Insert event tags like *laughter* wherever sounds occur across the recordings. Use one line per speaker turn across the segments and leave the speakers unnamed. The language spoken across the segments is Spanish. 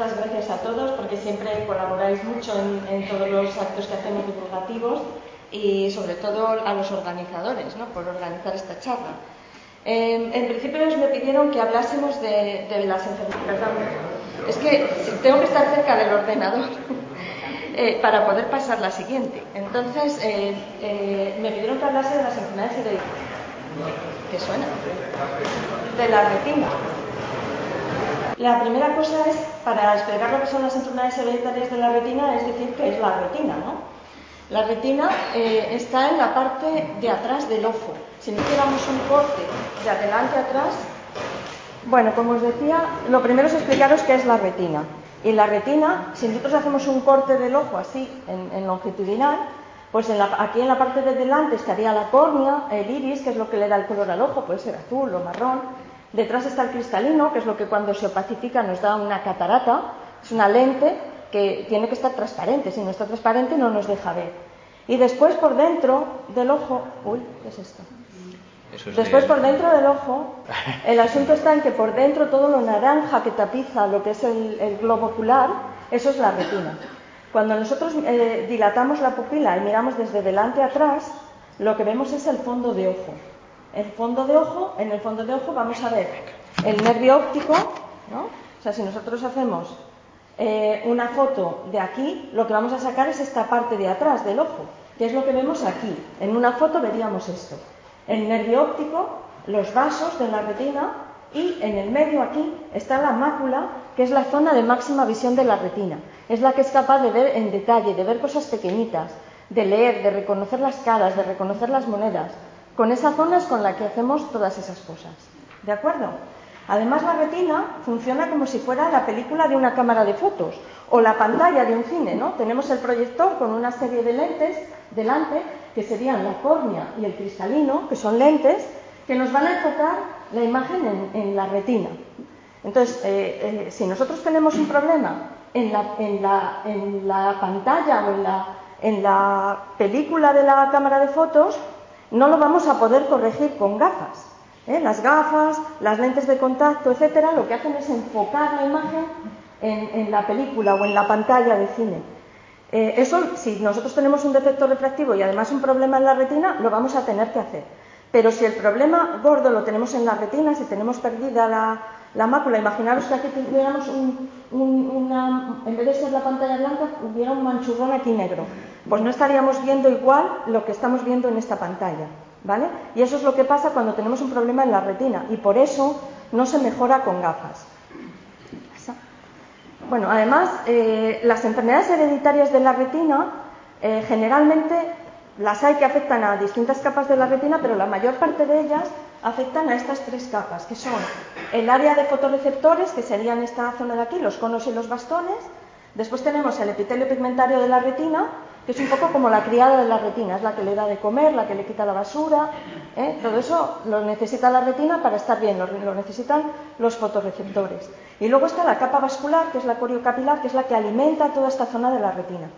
Muchas gracias a todos porque siempre colaboráis mucho en, todos los actos que hacemos divulgativos y sobre todo a los organizadores ¿no? por organizar esta charla. en principio me pidieron que hablásemos de, las enfermedades. Es que tengo que estar cerca del ordenador *laughs* eh, para poder pasar la siguiente. Entonces eh, eh, me pidieron que hablase de las enfermedades hereditarias. ¿Qué suena? De la retina. La primera cosa es, para explicar lo que son las enfermedades hereditarias de la retina, es decir, que es la retina, ¿no? La retina eh, está en la parte de atrás del ojo. Si no hiciéramos un corte de adelante a atrás, bueno, como os decía, lo primero es explicaros qué es la retina. Y la retina, si nosotros hacemos un corte del ojo así, en, longitudinal, pues aquí en la parte de delante estaría la córnea, el iris, que es lo que le da el color al ojo, puede ser azul o marrón, Detrás está el cristalino, que es lo que cuando se opacifica nos da una catarata. Es una lente que tiene que estar transparente. Si no está transparente no nos deja ver. Y después por dentro del ojo... Uy, ¿qué es esto? Después por dentro del ojo, el *laughs* asunto está en que por dentro todo lo naranja que tapiza lo que es el, globo ocular, eso es la retina. Cuando nosotros eh, dilatamos la pupila y miramos desde delante a atrás, lo que vemos es el fondo de ojo. El fondo de ojo, en el fondo de ojo vamos a ver el nervio óptico, ¿no? O sea, si nosotros hacemos eh, una foto de aquí, lo que vamos a sacar es esta parte de atrás del ojo, que es lo que vemos aquí. En una foto veríamos esto. El nervio óptico, los vasos de la retina y en el medio aquí está la mácula, que es la zona de máxima visión de la retina. Es la que es capaz de ver en detalle, de ver cosas pequeñitas, de leer, de reconocer las caras, de reconocer las monedas. Con esa zona es con la que hacemos todas esas cosas. ¿De acuerdo? Además, la retina funciona como si fuera la película de una cámara de fotos o la pantalla de un cine, ¿no? Tenemos el proyector con una serie de lentes delante, que serían la córnea y el cristalino, que son lentes, que nos van a enfocar la imagen en, la retina. Entonces, eh, eh, si nosotros tenemos un problema en la pantalla o en la película de la cámara de fotos, no lo vamos a poder corregir con gafas. ¿eh? Las gafas, las lentes de contacto, etcétera, lo que hacen es enfocar la imagen en, la película o en la pantalla de cine. Eh, eso, si nosotros tenemos un defecto refractivo y además un problema en la retina, lo vamos a tener que hacer. Pero si el problema gordo lo tenemos en la retina, si tenemos perdida la, la mácula, imaginaros que aquí tuviéramos un, una, en vez de ser la pantalla blanca, hubiera un manchurrón aquí negro. Pues no estaríamos viendo igual lo que estamos viendo en esta pantalla. ¿Vale? Y eso es lo que pasa cuando tenemos un problema en la retina y por eso no se mejora con gafas. Bueno, además, eh, las enfermedades hereditarias de la retina eh, generalmente las hay que afectan a distintas capas de la retina, pero la mayor parte de ellas afectan a estas tres capas, que son el área de fotorreceptores, que serían esta zona de aquí, los conos y los bastones. Después tenemos el epitelio pigmentario de la retina, que es un poco como la criada de la retina, es la que le da de comer, la que le quita la basura. ¿eh? Todo eso lo necesita la retina para estar bien, lo, lo, necesitan los fotorreceptores. Y luego está la capa vascular, que es la coriocapilar, que es la que alimenta toda esta zona de la retina.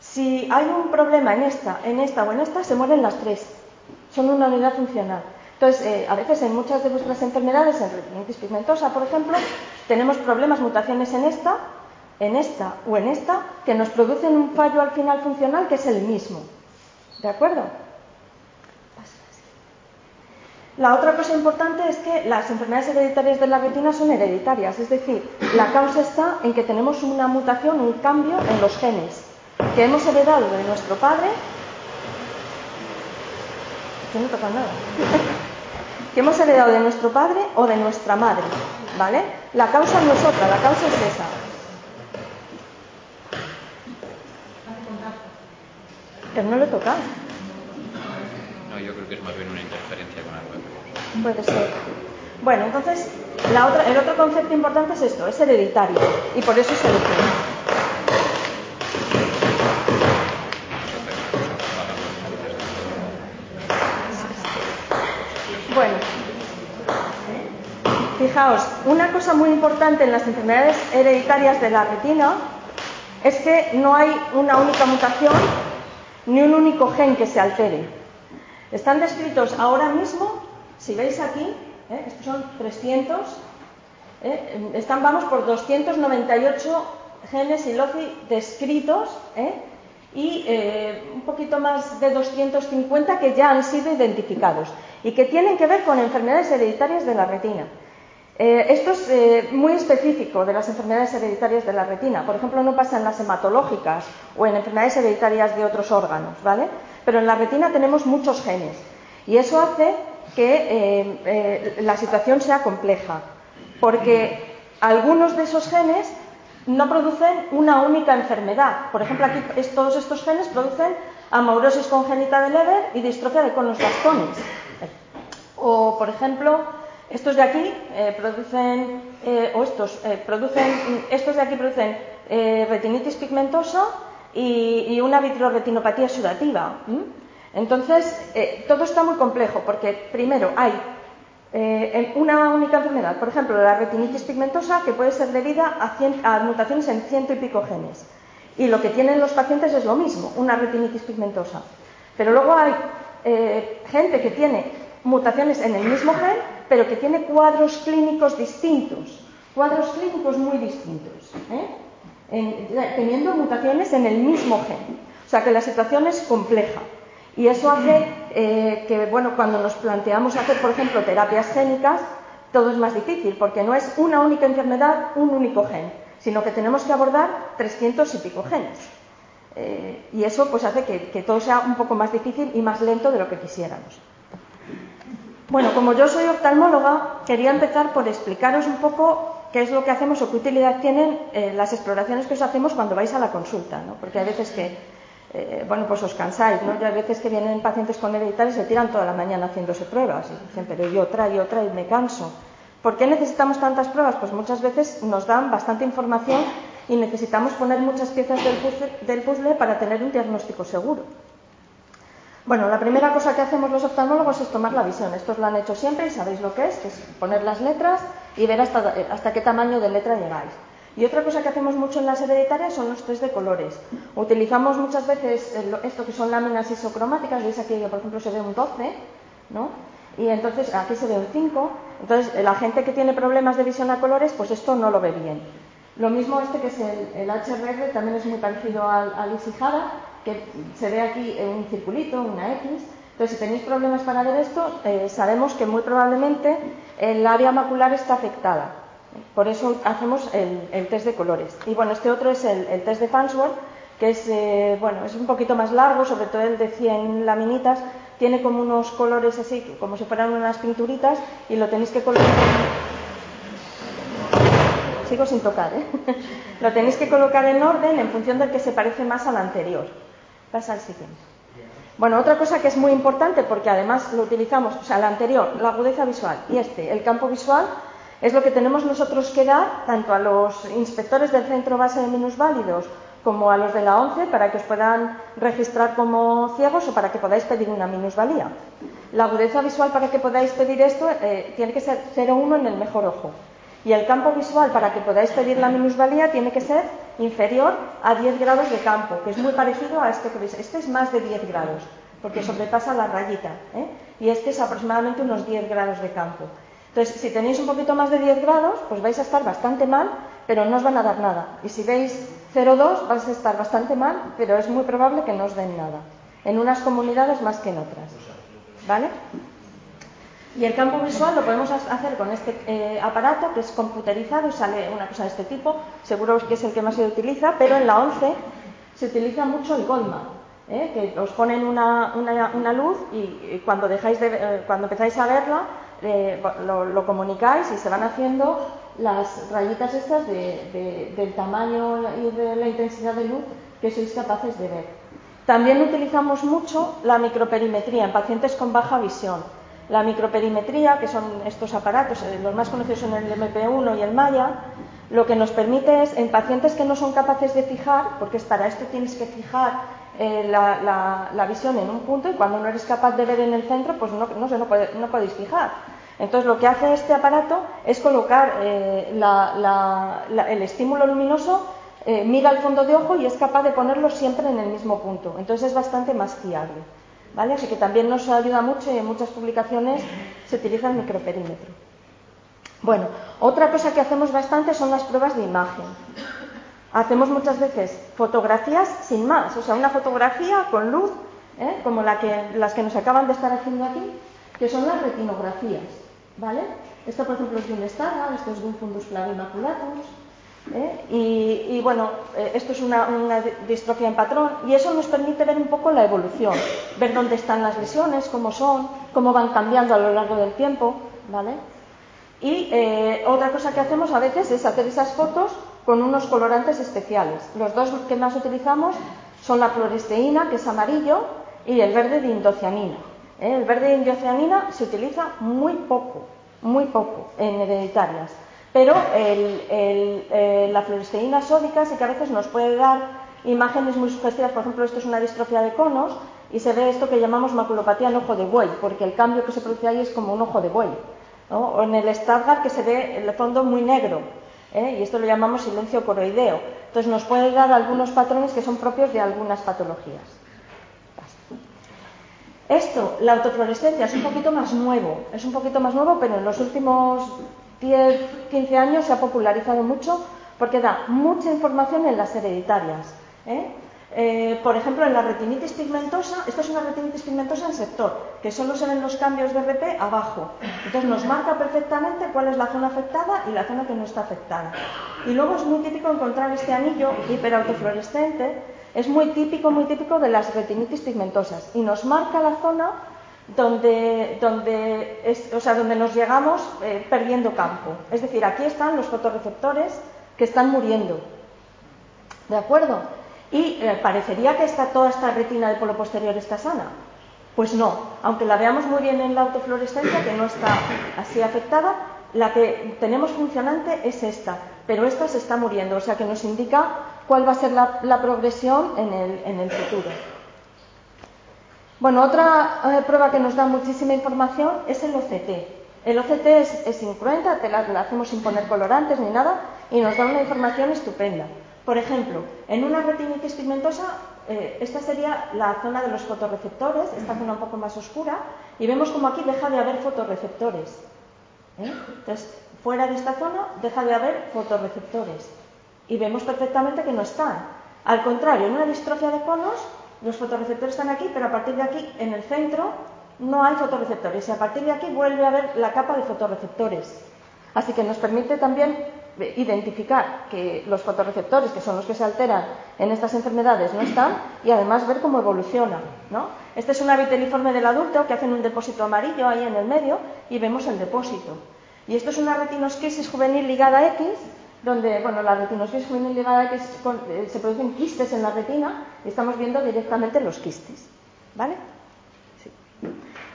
Si hay un problema en esta, en esta o en esta, se mueren las tres. Son una unidad funcional. Entonces, eh, a veces en muchas de vuestras enfermedades, en retinitis pigmentosa, por ejemplo, tenemos problemas, mutaciones en esta, en esta o en esta, que nos producen un fallo al final funcional que es el mismo. ¿De acuerdo? La otra cosa importante es que las enfermedades hereditarias de la retina son hereditarias, es decir, la causa está en que tenemos una mutación, un cambio en los genes que hemos heredado de nuestro padre. Que no toca nada. Que hemos heredado de nuestro padre o de nuestra madre, ¿vale? La causa no es otra, la causa es esa. Pero no le toca.
No, yo creo que es más bien una interferencia con algo.
Puede ser. Bueno, entonces, la otra, el otro concepto importante es esto, es hereditario, y por eso se hereditario. Bueno, fijaos, una cosa muy importante en las enfermedades hereditarias de la retina es que no hay una única mutación ni un único gen que se altere. Están descritos ahora mismo, si veis aquí, ¿eh? estos son 300, ¿eh? Están, vamos, por 298 genes y LOCI descritos ¿eh? Y eh, un poquito más de 250 que ya han sido identificados y que tienen que ver con enfermedades hereditarias de la retina. esto es muy específico de las enfermedades hereditarias de la retina. Por ejemplo, no pasa en las hematológicas o en enfermedades hereditarias de otros órganos, ¿vale? Pero en la retina tenemos muchos genes y eso hace que la situación sea compleja porque algunos de esos genes no producen una única enfermedad. Por ejemplo, aquí todos estos genes producen amaurosis congénita de Leber y distrofia de conos bastones. O, por ejemplo, estos de aquí eh, producen, eh, o estos eh, producen, estos de aquí producen retinitis pigmentosa y, una vitroretinopatía sudativa. Entonces, todo está muy complejo porque, primero, hay eh, una única enfermedad, por ejemplo, la retinitis pigmentosa, que puede ser debida a, mutaciones en ciento y pico genes. Y lo que tienen los pacientes es lo mismo, una retinitis pigmentosa. Pero luego hay eh, gente que tiene mutaciones en el mismo gen, pero que tiene cuadros clínicos distintos, cuadros clínicos muy distintos, ¿eh? teniendo mutaciones en el mismo gen. O sea que la situación es compleja. Y eso hace eh, que, bueno, cuando nos planteamos hacer, por ejemplo, terapias génicas, todo es más difícil, porque no es una única enfermedad, un único gen, sino que tenemos que abordar 300 y pico genes. Eh, y eso pues hace que, todo sea un poco más difícil y más lento de lo que quisiéramos. Bueno, como yo soy oftalmóloga, quería empezar por explicaros un poco qué es lo que hacemos o qué utilidad tienen eh, las exploraciones que os hacemos cuando vais a la consulta, ¿no? porque hay veces que eh, bueno, pues os cansáis, ¿no? Hay veces que vienen pacientes con hereditarios y se tiran toda la mañana haciéndose pruebas y dicen, pero yo otra y otra y me canso. ¿Por qué necesitamos tantas pruebas? Pues muchas veces nos dan bastante información y necesitamos poner muchas piezas del puzzle, del puzzle para tener un diagnóstico seguro. Bueno, la primera cosa que hacemos los oftalmólogos es tomar la visión. Estos lo han hecho siempre y sabéis lo que es, es poner las letras y ver hasta, hasta qué tamaño de letra llegáis. Y otra cosa que hacemos mucho en las hereditarias son los test de colores. Utilizamos muchas veces esto que son láminas isocromáticas, veis aquí por ejemplo se ve un 12, ¿no? Y entonces aquí se ve un 5. Entonces la gente que tiene problemas de visión a colores, pues esto no lo ve bien. Lo mismo este que es el, HRR, también es muy parecido al, al que se ve aquí un circulito, una X. Entonces, si tenéis problemas para ver esto, eh, sabemos que muy probablemente el área macular está afectada. Por eso hacemos el, test de colores. Y bueno, este otro es el, test de Farnsworth, que es, eh, bueno, es un poquito más largo, sobre todo el de 100 laminitas. Tiene como unos colores así, como si fueran unas pinturitas, y lo tenéis que colocar. Sigo sin tocar, ¿eh? *laughs* lo tenéis que colocar en orden en función del que se parece más al anterior. Pasa al siguiente. Bueno, otra cosa que es muy importante, porque además lo utilizamos, o sea, el anterior, la agudeza visual, y este, el campo visual, es lo que tenemos nosotros que dar tanto a los inspectores del Centro Base de Minusválidos como a los de la ONCE para que os puedan registrar como ciegos o para que podáis pedir una minusvalía. La agudeza visual para que podáis pedir esto eh, tiene que ser 0,1 en el mejor ojo. Y el campo visual para que podáis pedir la minusvalía tiene que ser inferior a 10 grados de campo, que es muy parecido a este que veis. Este es más de 10 grados, porque sobrepasa la rayita. ¿eh? Y este es aproximadamente unos 10 grados de campo. Entonces, si tenéis un poquito más de 10 grados, pues vais a estar bastante mal, pero no os van a dar nada. Y si veis 0,2, vais a estar bastante mal, pero es muy probable que no os den nada. En unas comunidades más que en otras. ¿Vale? Y el campo visual lo podemos hacer con este eh, aparato que es computerizado y sale una cosa de este tipo. Seguro que es el que más se utiliza, pero en la 11 se utiliza mucho el Goldman. ¿eh? que os ponen una, luz y, cuando, dejáis de, eh, cuando empezáis a verla eh, lo, comunicáis y se van haciendo las rayitas estas del tamaño y de la intensidad de luz que sois capaces de ver. También utilizamos mucho la microperimetría en pacientes con baja visión. La microperimetría, que son estos aparatos, eh, los más conocidos son el MP1 y el Maya, lo que nos permite es, en pacientes que no son capaces de fijar, porque para esto tienes que fijar eh, la, visión en un punto y cuando no eres capaz de ver en el centro, pues no, no, no, podéis fijar. Entonces lo que hace este aparato es colocar eh, el estímulo luminoso, eh, mira al fondo de ojo y es capaz de ponerlo siempre en el mismo punto. Entonces es bastante más fiable. ¿vale? Así que también nos ayuda mucho y en muchas publicaciones se utiliza el microperímetro. Bueno, otra cosa que hacemos bastante son las pruebas de imagen. Hacemos muchas veces fotografías sin más, o sea, una fotografía con luz, ¿eh? como que, las que nos acaban de estar haciendo aquí, que son las retinografías, ¿vale? Esto, por ejemplo, es de un Stargardt, esto es de un fundus flavimaculatus, ¿eh? y, bueno, eh, esto es una, una, distrofia en patrón, y eso nos permite ver un poco la evolución, ver dónde están las lesiones, cómo son, cómo van cambiando a lo largo del tiempo, ¿vale? Y eh, otra cosa que hacemos a veces es hacer esas fotos con unos colorantes especiales. Los dos que más utilizamos son la fluoresteína, que es amarillo, y el verde de indocianina. ¿eh? El verde de indocianina se utiliza muy poco, muy poco en hereditarias. Pero eh, la fluoresteína sódica sí que a veces nos puede dar imágenes muy sugestivas. Por ejemplo, esto es una distrofia de conos y se ve esto que llamamos maculopatía en ojo de buey, porque el cambio que se produce ahí es como un ojo de buey o en el Stargardt que se ve el fondo muy negro, ¿eh? y esto lo llamamos silencio coroideo. Entonces nos puede dar algunos patrones que son propios de algunas patologías. Esto, la autofluorescencia, es un poquito más nuevo, es un poquito más nuevo, pero en los últimos 10, 15 años se ha popularizado mucho porque da mucha información en las hereditarias. ¿eh? Eh, por ejemplo, en la retinitis pigmentosa, esta es una retinitis pigmentosa en sector, que solo se ven los cambios de RP abajo. Entonces nos marca perfectamente cuál es la zona afectada y la zona que no está afectada. Y luego es muy típico encontrar este anillo hiperautofluorescente, es muy típico, muy típico de las retinitis pigmentosas y nos marca la zona donde, donde, o sea, donde nos llegamos eh, perdiendo campo. Es decir, aquí están los fotorreceptores que están muriendo. ¿De acuerdo? Y eh, parecería que está, toda esta retina del polo posterior está sana. Pues no, aunque la veamos muy bien en la autofluorescencia, que no está así afectada, la que tenemos funcionante es esta, pero esta se está muriendo, o sea que nos indica cuál va a ser la, progresión en el, futuro. Bueno, otra eh, prueba que nos da muchísima información es el OCT. El OCT es, es incruenta, te la hacemos sin poner colorantes ni nada, y nos da una información estupenda. Por ejemplo, en una retinitis pigmentosa, eh, esta sería la zona de los fotorreceptores, esta zona un poco más oscura, y vemos como aquí deja de haber fotorreceptores. ¿eh? Entonces, fuera de esta zona deja de haber fotorreceptores. Y vemos perfectamente que no están. Al contrario, en una distrofia de conos, los fotorreceptores están aquí, pero a partir de aquí, en el centro, no hay fotorreceptores. Y a partir de aquí vuelve a haber la capa de fotorreceptores. Así que nos permite también identificar que los fotorreceptores, que son los que se alteran en estas enfermedades, no están y además ver cómo evoluciona. ¿no? Este es una viteliforme del adulto que hacen un depósito amarillo ahí en el medio y vemos el depósito. Y esto es una retinosquisis juvenil ligada a X, donde bueno, la retinosquisis juvenil ligada a X eh, se producen quistes en la retina y estamos viendo directamente los quistes. ¿Vale?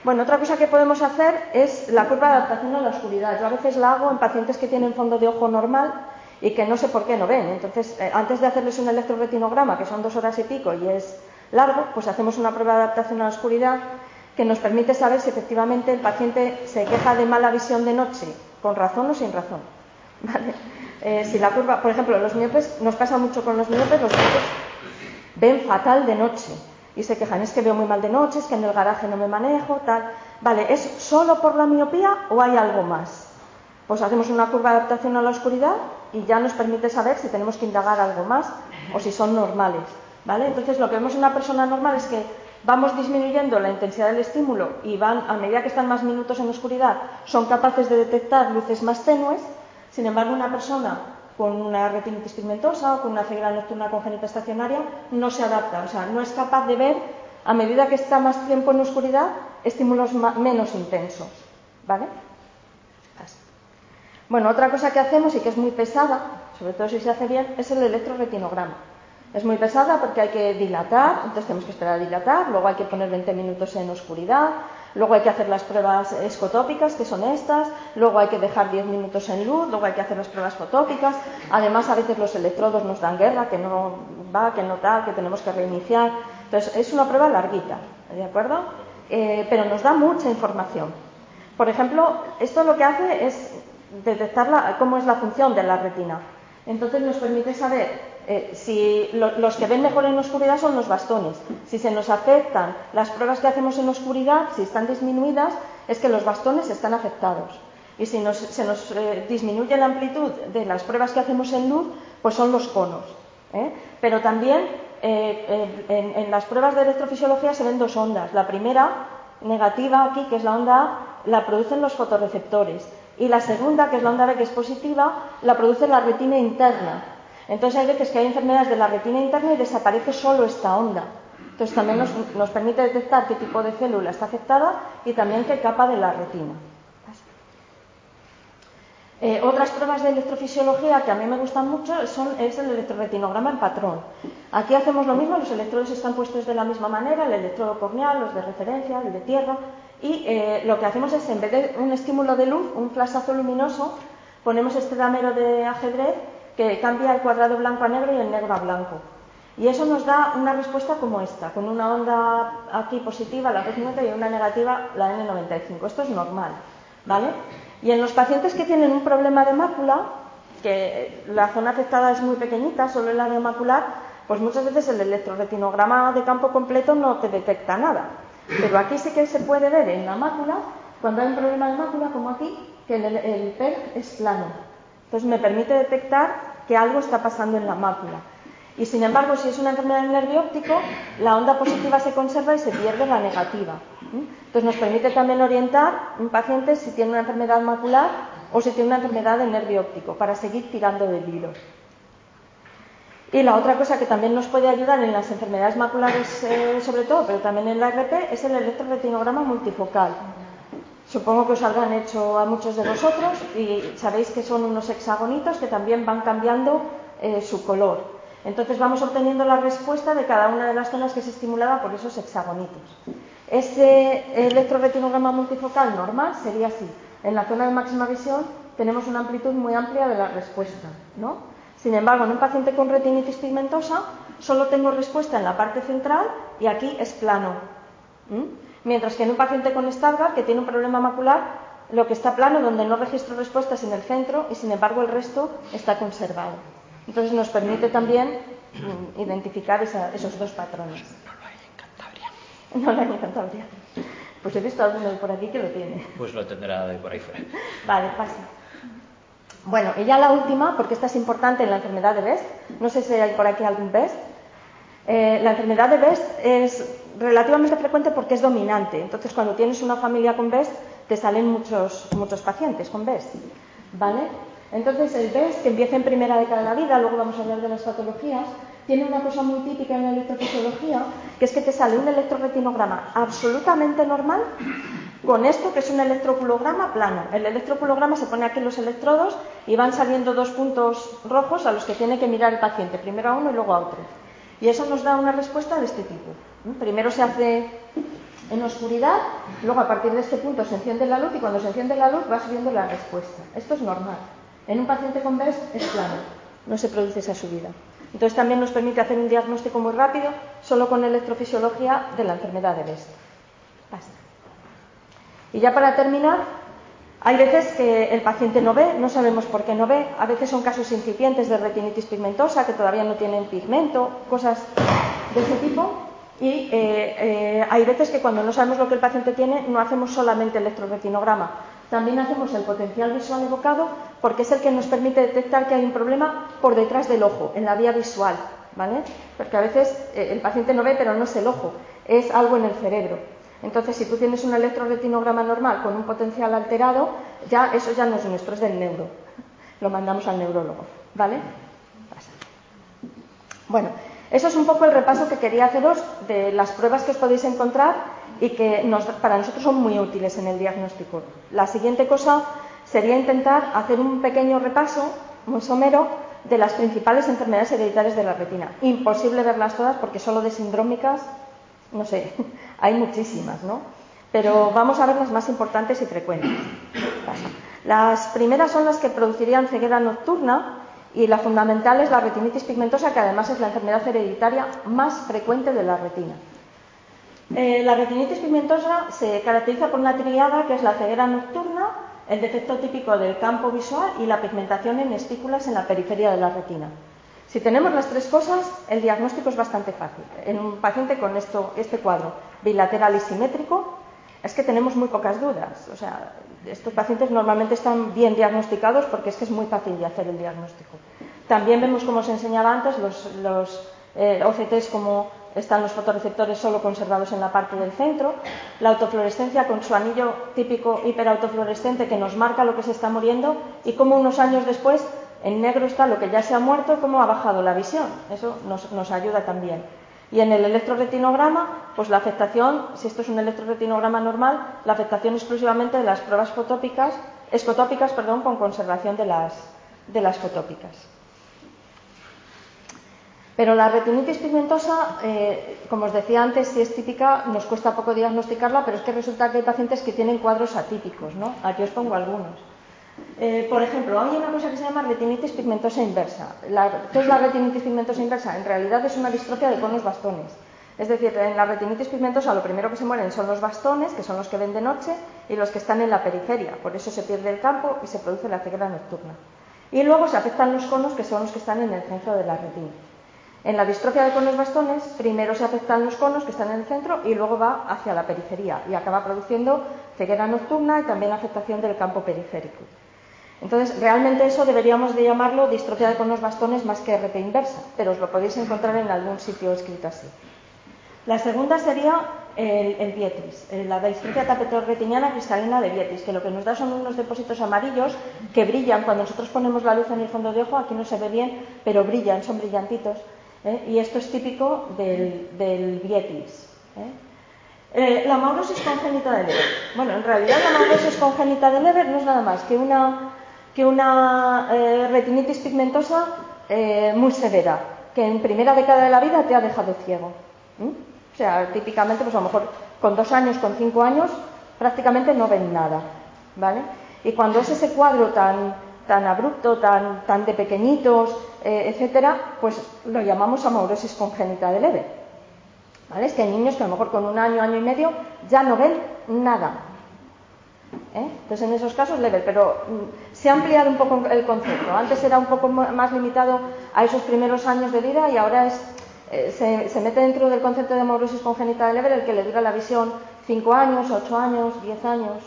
Bueno, otra cosa que podemos hacer es la curva de adaptación a la oscuridad. Yo a veces la hago en pacientes que tienen fondo de ojo normal y que no sé por qué no ven. Entonces, eh, antes de hacerles un electroretinograma, que son dos horas y pico y es largo, pues hacemos una prueba de adaptación a la oscuridad que nos permite saber si efectivamente el paciente se queja de mala visión de noche, con razón o sin razón. *laughs* Eh, si la curva, por ejemplo, los miopes, nos pasa mucho con los miopes, los miopes ven fatal de noche y se quejan, es que veo muy mal de noche, es que en el garaje no me manejo, tal. Vale, ¿es solo por la miopía o hay algo más? Pues hacemos una curva de adaptación a la oscuridad y ya nos permite saber si tenemos que indagar algo más o si son normales. ¿Vale? Entonces lo que vemos en una persona normal es que vamos disminuyendo la intensidad del estímulo y van, a medida que están más minutos en oscuridad, son capaces de detectar luces más tenues. Sin embargo, una persona con una retinitis pigmentosa o con una ceguera nocturna congénita estacionaria no se adapta, o sea, no es capaz de ver a medida que está más tiempo en oscuridad estímulos menos intensos, ¿vale? Bueno, otra cosa que hacemos y que es muy pesada, sobre todo si se hace bien, es el electroretinograma. Es muy pesada porque hay que dilatar, entonces tenemos que esperar a dilatar, luego hay que poner 20 minutos en oscuridad, luego hay que hacer las pruebas escotópicas, que son estas, luego hay que dejar 10 minutos en luz, luego hay que hacer las pruebas fotópicas, además a veces los electrodos nos dan guerra, que no va, que no tal, que tenemos que reiniciar. Entonces es una prueba larguita, ¿de acuerdo? Eh, pero nos da mucha información. Por ejemplo, esto lo que hace es detectar cómo es la función de la retina. Entonces nos permite saber eh, si los que ven mejor en oscuridad son los bastones. Si se nos afectan las pruebas que hacemos en oscuridad, si están disminuidas, es que los bastones están afectados. Y si se nos eh, disminuye la amplitud de las pruebas que hacemos en luz, pues son los conos. ¿eh? Pero también en, en, las pruebas de electrofisiología se ven dos ondas. La primera, negativa aquí, que es la onda A, la producen los fotorreceptores. Y la segunda, que es la onda B, que es positiva, la produce la retina interna. Entonces hay veces que hay enfermedades de la retina interna y desaparece solo esta onda. Entonces también nos, nos permite detectar qué tipo de célula está afectada y también qué capa de la retina. Eh, otras pruebas de electrofisiología que a mí me gustan mucho son, es el electroretinograma en patrón. Aquí hacemos lo mismo, los electrodos están puestos de la misma manera, el electrodo corneal, los de referencia, el de tierra, y eh, lo que hacemos es, en vez de un estímulo de luz, un flashazo luminoso, ponemos este damero de ajedrez que cambia el cuadrado blanco a negro y el negro a blanco. Y eso nos da una respuesta como esta, con una onda aquí positiva, la P50, y una negativa, la N95. Esto es normal, ¿vale? Y en los pacientes que tienen un problema de mácula, que la zona afectada es muy pequeñita, solo el área macular, pues muchas veces el electroretinograma de campo completo no te detecta nada. Pero aquí sí que se puede ver en la mácula, cuando hay un problema de mácula, como aquí, que el, el es plano. Entonces me permite detectar que algo está pasando en la mácula. Y sin embargo, si es una enfermedad del nervio óptico, la onda positiva se conserva y se pierde la negativa. Entonces nos permite también orientar un paciente si tiene una enfermedad macular o si tiene una enfermedad del nervio óptico para seguir tirando del hilo. Y la otra cosa que también nos puede ayudar en las enfermedades maculares, eh, sobre todo, pero también en la RP, es el electroretinograma multifocal. Supongo que os habrán hecho a muchos de vosotros y sabéis que son unos hexagonitos que también van cambiando eh, su color. Entonces vamos obteniendo la respuesta de cada una de las zonas que se estimulaba por esos hexagonitos. Ese electroretinograma multifocal normal sería así. En la zona de máxima visión tenemos una amplitud muy amplia de la respuesta, ¿no? Sin embargo, en un paciente con retinitis pigmentosa solo tengo respuesta en la parte central y aquí es plano. Mientras que en un paciente con Stargardt que tiene un problema macular, lo que está plano, donde no registro respuestas en el centro y sin embargo el resto está conservado. Entonces nos permite también mm, identificar esos dos patrones.
No lo hay en Cantabria. *laughs*
No lo hay en Cantabria. Pues he visto alguno de por aquí que lo tiene.
Pues lo tendrá de por ahí fuera.
Vale, pasa. Bueno, y ya la última, porque esta es importante en la enfermedad de Best. No sé si hay por aquí algún Best. Eh, la enfermedad de Best es relativamente frecuente porque es dominante. Entonces, cuando tienes una familia con Best, te salen muchos, muchos pacientes con Best. ¿Vale? Entonces, el BES, que empieza en primera década de la vida, luego vamos a hablar de las patologías, tiene una cosa muy típica en la electrofisiología, que es que te sale un electroretinograma absolutamente normal con esto que es un electroculograma plano. El electroculograma se pone aquí los electrodos y van saliendo dos puntos rojos a los que tiene que mirar el paciente, primero a uno y luego a otro. Y eso nos da una respuesta de este tipo. Primero se hace en oscuridad, luego a partir de este punto se enciende la luz y cuando se enciende la luz va subiendo la respuesta. Esto es normal. En un paciente con BES es plano, no se produce esa subida. Entonces también nos permite hacer un diagnóstico muy rápido solo con electrofisiología de la enfermedad de BES. Basta. Y ya para terminar, hay veces que el paciente no ve, no sabemos por qué no ve, a veces son casos incipientes de retinitis pigmentosa que todavía no tienen pigmento, cosas de ese tipo. Y eh, eh, hay veces que cuando no sabemos lo que el paciente tiene, no hacemos solamente electroretinograma, también hacemos el potencial visual evocado porque es el que nos permite detectar que hay un problema por detrás del ojo, en la vía visual, ¿vale? Porque a veces eh, el paciente no ve, pero no es el ojo, es algo en el cerebro. Entonces, si tú tienes un electroretinograma normal con un potencial alterado, ya eso ya no es nuestro, es del neuro. Lo mandamos al neurólogo, ¿vale? Bueno, eso es un poco el repaso que quería haceros de las pruebas que os podéis encontrar y que para nosotros son muy útiles en el diagnóstico. La siguiente cosa sería intentar hacer un pequeño repaso, muy somero, de las principales enfermedades hereditarias de la retina. Imposible verlas todas porque solo de sindrómicas, no sé, *laughs* hay muchísimas, ¿no? Pero vamos a ver las más importantes y frecuentes. Las primeras son las que producirían ceguera nocturna y la fundamental es la retinitis pigmentosa, que además es la enfermedad hereditaria más frecuente de la retina. Eh, la retinitis pigmentosa se caracteriza por una triada que es la ceguera nocturna, el defecto típico del campo visual y la pigmentación en espículas en la periferia de la retina. Si tenemos las tres cosas, el diagnóstico es bastante fácil. En un paciente con esto, este cuadro bilateral y simétrico, es que tenemos muy pocas dudas. O sea, estos pacientes normalmente están bien diagnosticados porque es que es muy fácil de hacer el diagnóstico. También vemos, como os enseñaba antes, los, los eh, OCTs como están los fotorreceptores solo conservados en la parte del centro, la autofluorescencia con su anillo típico hiperautofluorescente que nos marca lo que se está muriendo y cómo unos años después en negro está lo que ya se ha muerto cómo ha bajado la visión. Eso nos, nos ayuda también. Y en el electroretinograma, pues la afectación, si esto es un electroretinograma normal, la afectación exclusivamente de las pruebas fotópicas, escotópicas perdón, con conservación de las, de las fotópicas. Pero la retinitis pigmentosa, eh, como os decía antes, si es típica, nos cuesta poco diagnosticarla, pero es que resulta que hay pacientes que tienen cuadros atípicos, ¿no? Aquí os pongo algunos. Eh, por ejemplo, hay una cosa que se llama retinitis pigmentosa inversa. ¿Qué es la retinitis pigmentosa inversa? En realidad es una distrofia de conos bastones. Es decir, en la retinitis pigmentosa lo primero que se mueren son los bastones, que son los que ven de noche, y los que están en la periferia. Por eso se pierde el campo y se produce la ceguera nocturna. Y luego se afectan los conos, que son los que están en el centro de la retina. En la distrofia de conos bastones, primero se afectan los conos que están en el centro y luego va hacia la periferia y acaba produciendo ceguera nocturna y también afectación del campo periférico. Entonces, realmente eso deberíamos de llamarlo distrofia de conos bastones más que RP inversa, pero os lo podéis encontrar en algún sitio escrito así. La segunda sería el, el Vietris, la distrofia tapetorretiniana cristalina de Vietris, que lo que nos da son unos depósitos amarillos que brillan. Cuando nosotros ponemos la luz en el fondo de ojo, aquí no se ve bien, pero brillan, son brillantitos. ¿eh? Y esto es típico del, del. ¿eh? Eh, la maurosis congénita de Leber. Bueno, en realidad la maurosis congénita de Leber no es nada más que una, que una eh, retinitis pigmentosa eh, muy severa, que en primera década de la vida te ha dejado ciego. O sea, típicamente, pues a lo mejor con dos años, con cinco años, prácticamente no ven nada. ¿Vale? Y cuando es ese cuadro tan, tan abrupto, tan, tan de pequeñitos, eh, etcétera, pues lo llamamos amaurosis congénita de leve. ¿Vale? Es que hay niños que a lo mejor con un año, año y medio ya no ven nada. ¿Eh? Entonces en esos casos leve, pero mm, se ha ampliado un poco el concepto. Antes era un poco más limitado a esos primeros años de vida y ahora es, eh, se, mete dentro del concepto de amaurosis congénita de leve el que le dura la visión 5 años, 8 años, 10 años.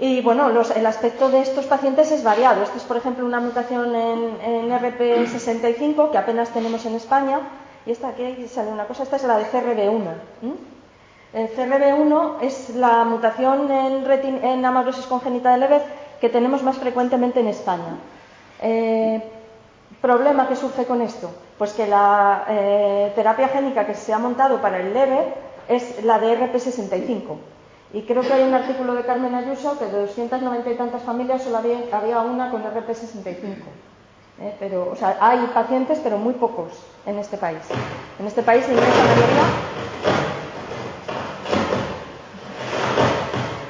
Y bueno, el aspecto de estos pacientes es variado. Esta es, por ejemplo, una mutación en, en, RP65 que apenas tenemos en España. Y esta aquí sale una cosa, esta es la de CRB1. El CRB1 es la mutación en, retin, en congénita de Leber que tenemos más frecuentemente en España. Eh, ¿Problema que surge con esto? Pues que la eh, terapia génica que se ha montado para el Leber es la de RP65. Y creo que hay un artículo de Carmen Ayuso que de 290 y tantas familias solo había, una con RP65. ¿Eh? Pero, o sea, hay pacientes, pero muy pocos en este país. En este país, la inmensa mayoría,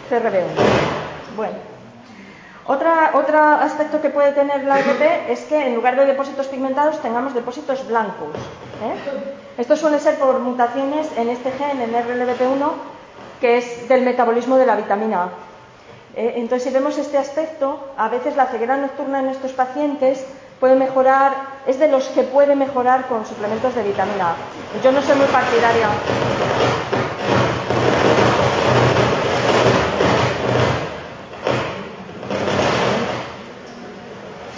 CRB1. Bueno. Otra, otro aspecto que puede tener la RP *coughs* es que en lugar de depósitos pigmentados tengamos depósitos blancos. ¿eh? Esto suele ser por mutaciones en este gen, en RLBP1, que es del metabolismo de la vitamina A. Eh, entonces, si vemos este aspecto, a veces la ceguera nocturna en estos pacientes puede mejorar, es de los que puede mejorar con suplementos de vitamina A. Yo no soy muy partidaria.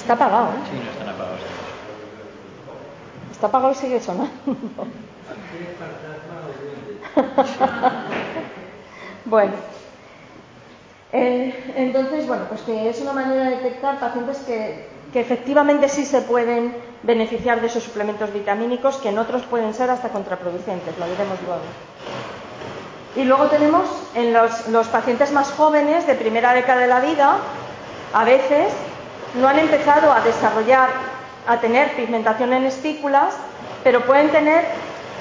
Está apagado, ¿eh?
Sí, no están apagados.
Está apagado y sigue sonando. *laughs* bueno. Eh, entonces, bueno, pues que es una manera de detectar pacientes que, que, efectivamente sí se pueden beneficiar de esos suplementos vitamínicos, que en otros pueden ser hasta contraproducentes, lo diremos luego. Y luego tenemos en los, los pacientes más jóvenes, de primera década de la vida, a veces no han empezado a desarrollar, a tener pigmentación en espículas, pero pueden tener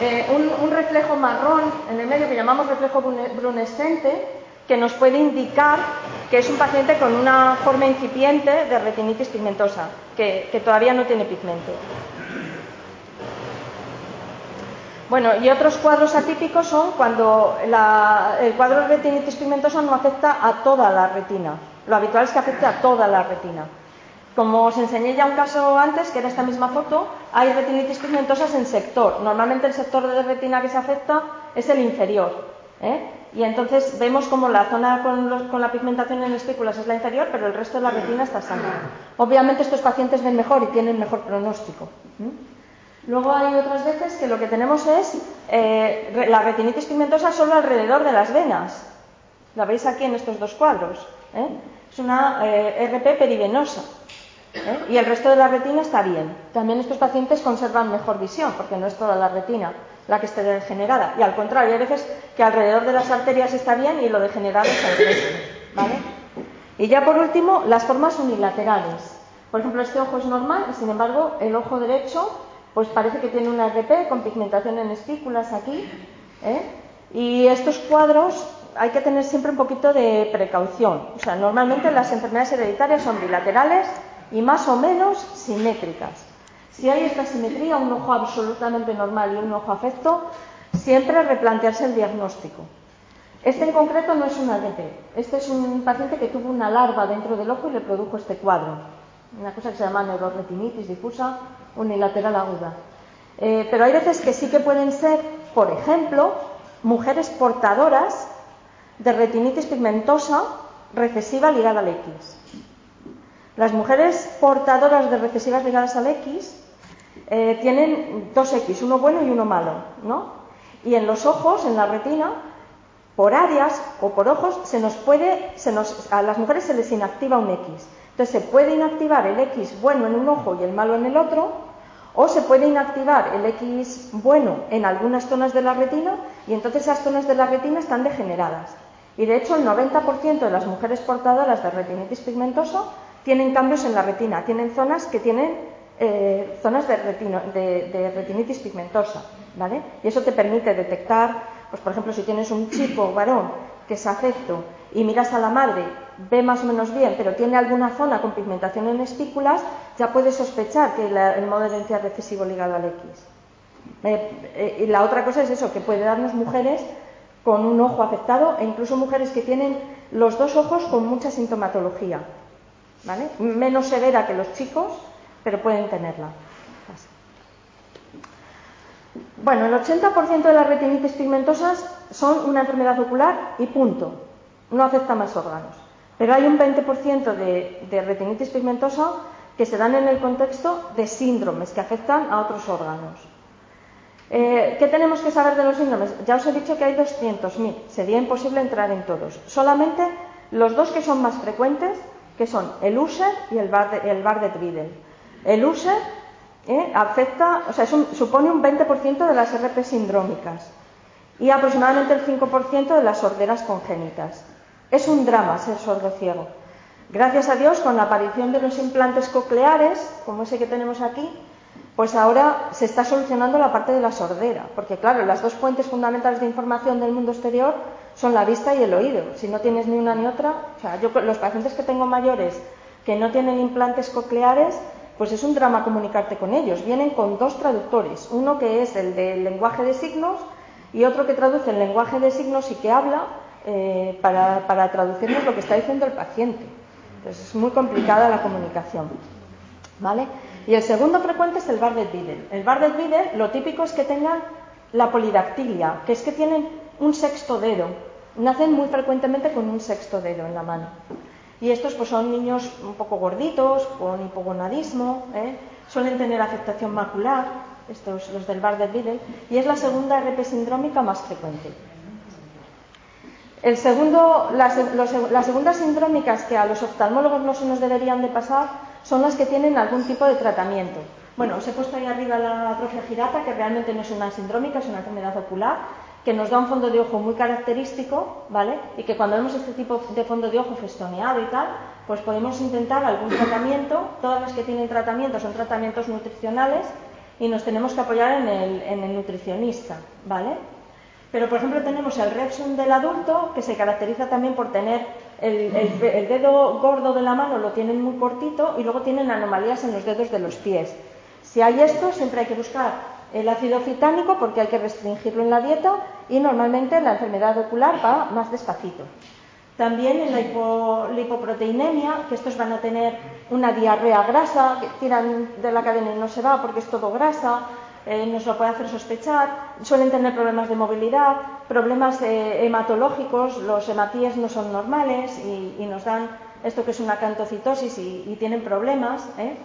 eh, un, reflejo marrón en el medio que llamamos reflejo brunescente, que nos puede indicar que es un paciente con una forma incipiente de retinitis pigmentosa, que, todavía no tiene pigmento. Bueno, y otros cuadros atípicos son cuando el cuadro de retinitis pigmentosa no afecta a toda la retina. Lo habitual es que afecte a toda la retina. Como os enseñé ya un caso antes, que era esta misma foto, hay retinitis pigmentosas en sector. Normalmente el sector de retina que se afecta es el inferior. ¿eh? Y entonces vemos como la zona con, la pigmentación en espículas es la inferior, pero el resto de la retina está sana. Obviamente estos pacientes ven mejor y tienen mejor pronóstico. Luego hay otras veces que lo que tenemos es eh, la retinitis pigmentosa solo alrededor de las venas. La veis aquí en estos dos cuadros. ¿eh? Es una eh, RP perivenosa. Y el resto de la retina está bien. También estos pacientes conservan mejor visión, porque no es toda la retina la que esté degenerada. Y al contrario, hay veces que alrededor de las arterias está bien y lo degenerado es al resto. ¿vale? Y ya por último, las formas unilaterales. Por ejemplo, este ojo es normal sin embargo el ojo derecho pues parece que tiene una RP con pigmentación en espículas aquí. ¿eh? Y estos cuadros hay que tener siempre un poquito de precaución. O sea, normalmente las enfermedades hereditarias son bilaterales y más o menos simétricas. Si hay esta simetría, un ojo absolutamente normal y un ojo afecto, siempre replantearse el diagnóstico. Este en concreto no es un ADP. Este es un paciente que tuvo una larva dentro del ojo y le produjo este cuadro. Una cosa que se llama neuroretinitis difusa unilateral aguda. Eh, pero hay veces que sí que pueden ser, por ejemplo, mujeres portadoras de retinitis pigmentosa recesiva ligada al X. Las mujeres portadoras de recesivas ligadas al X eh, tienen dos X, uno bueno y uno malo, ¿no? Y en los ojos, en la retina, por áreas o por ojos, se nos puede, se nos, a las mujeres se les inactiva un X. Entonces se puede inactivar el X bueno en un ojo y el malo en el otro, o se puede inactivar el X bueno en algunas zonas de la retina y entonces esas zonas de la retina están degeneradas. Y de hecho el 90% de las mujeres portadoras de retinitis pigmentosa tienen cambios en la retina, tienen zonas que tienen eh, zonas de, de, retinitis pigmentosa, ¿vale? Y eso te permite detectar, pues por ejemplo, si tienes un chico varón que es afecto y miras a la madre, ve más o menos bien, pero tiene alguna zona con pigmentación en espículas, ya puedes sospechar que el modo de herencia recesivo ligado al X. Eh, eh, y la otra cosa es eso, que puede darnos mujeres con un ojo afectado e incluso mujeres que tienen los dos ojos con mucha sintomatología, ¿vale? Menos severa que los chicos, pero pueden tenerla. Bueno, el 80% de las retinitis pigmentosas son una enfermedad ocular y punto. No afecta más órganos. Pero hay un 20% de, retinitis pigmentosa que se dan en el contexto de síndromes que afectan a otros órganos. Eh, ¿Qué tenemos que saber de los síndromes? Ya os he dicho que hay 200.000. Sería imposible entrar en todos. Solamente los dos que son más frecuentes, que son el Usher y el Bardet-Biedl. El USER eh, afecta, o sea, supone un 20% de las RP sindrómicas y aproximadamente el 5% de las sorderas congénitas. Es un drama ser sordo ciego. Gracias a Dios, con la aparición de los implantes cocleares, como ese que tenemos aquí, pues ahora se está solucionando la parte de la sordera, porque claro, las dos fuentes fundamentales de información del mundo exterior son la vista y el oído. Si no tienes ni una ni otra, o sea, yo los pacientes que tengo mayores que no tienen implantes cocleares, pues es un drama comunicarte con ellos. Vienen con dos traductores, uno que es el del lenguaje de signos y otro que traduce el lenguaje de signos y que habla eh, para, traducirnos lo que está diciendo el paciente. Entonces es muy complicada la comunicación. ¿Vale? Y el segundo frecuente es el Bardet-Biedl. El Bardet-Biedl lo típico es que tengan la polidactilia, que es que tienen un sexto dedo. Nacen muy frecuentemente con un sexto dedo en la mano. Y estos pues son niños un poco gorditos, con hipogonadismo, ¿eh? suelen tener afectación macular, estos los del Bardet-Biedl, y es la segunda RP sindrómica más frecuente. El segundo, las, las segundas sindrómicas que a los oftalmólogos no se nos deberían de pasar son las que tienen algún tipo de tratamiento. Bueno, os he puesto ahí arriba la atrofia girata, que realmente no es una sindrómica, es una enfermedad ocular, que nos da un fondo de ojo muy característico, ¿vale? Y que cuando vemos este tipo de fondo de ojo festoneado y tal, pues podemos intentar algún tratamiento. Todas las que tienen tratamiento son tratamientos nutricionales y nos tenemos que apoyar en el, nutricionista, ¿vale? Pero, por ejemplo, tenemos el Repson del adulto, que se caracteriza también por tener el, dedo gordo de la mano, lo tienen muy cortito, y luego tienen anomalías en los dedos de los pies. Si hay esto, siempre hay que buscar el ácido citánico porque hay que restringirlo en la dieta y normalmente la enfermedad ocular va más despacito. También en la hipoproteinemia, que estos van a tener una diarrea grasa, que tiran de la cadena y no se va porque es todo grasa, eh, nos lo puede hacer sospechar. Suelen tener problemas de movilidad, problemas eh, hematológicos, los hematíes no son normales y, nos dan esto que es una cantocitosis y, tienen problemas. ¿eh?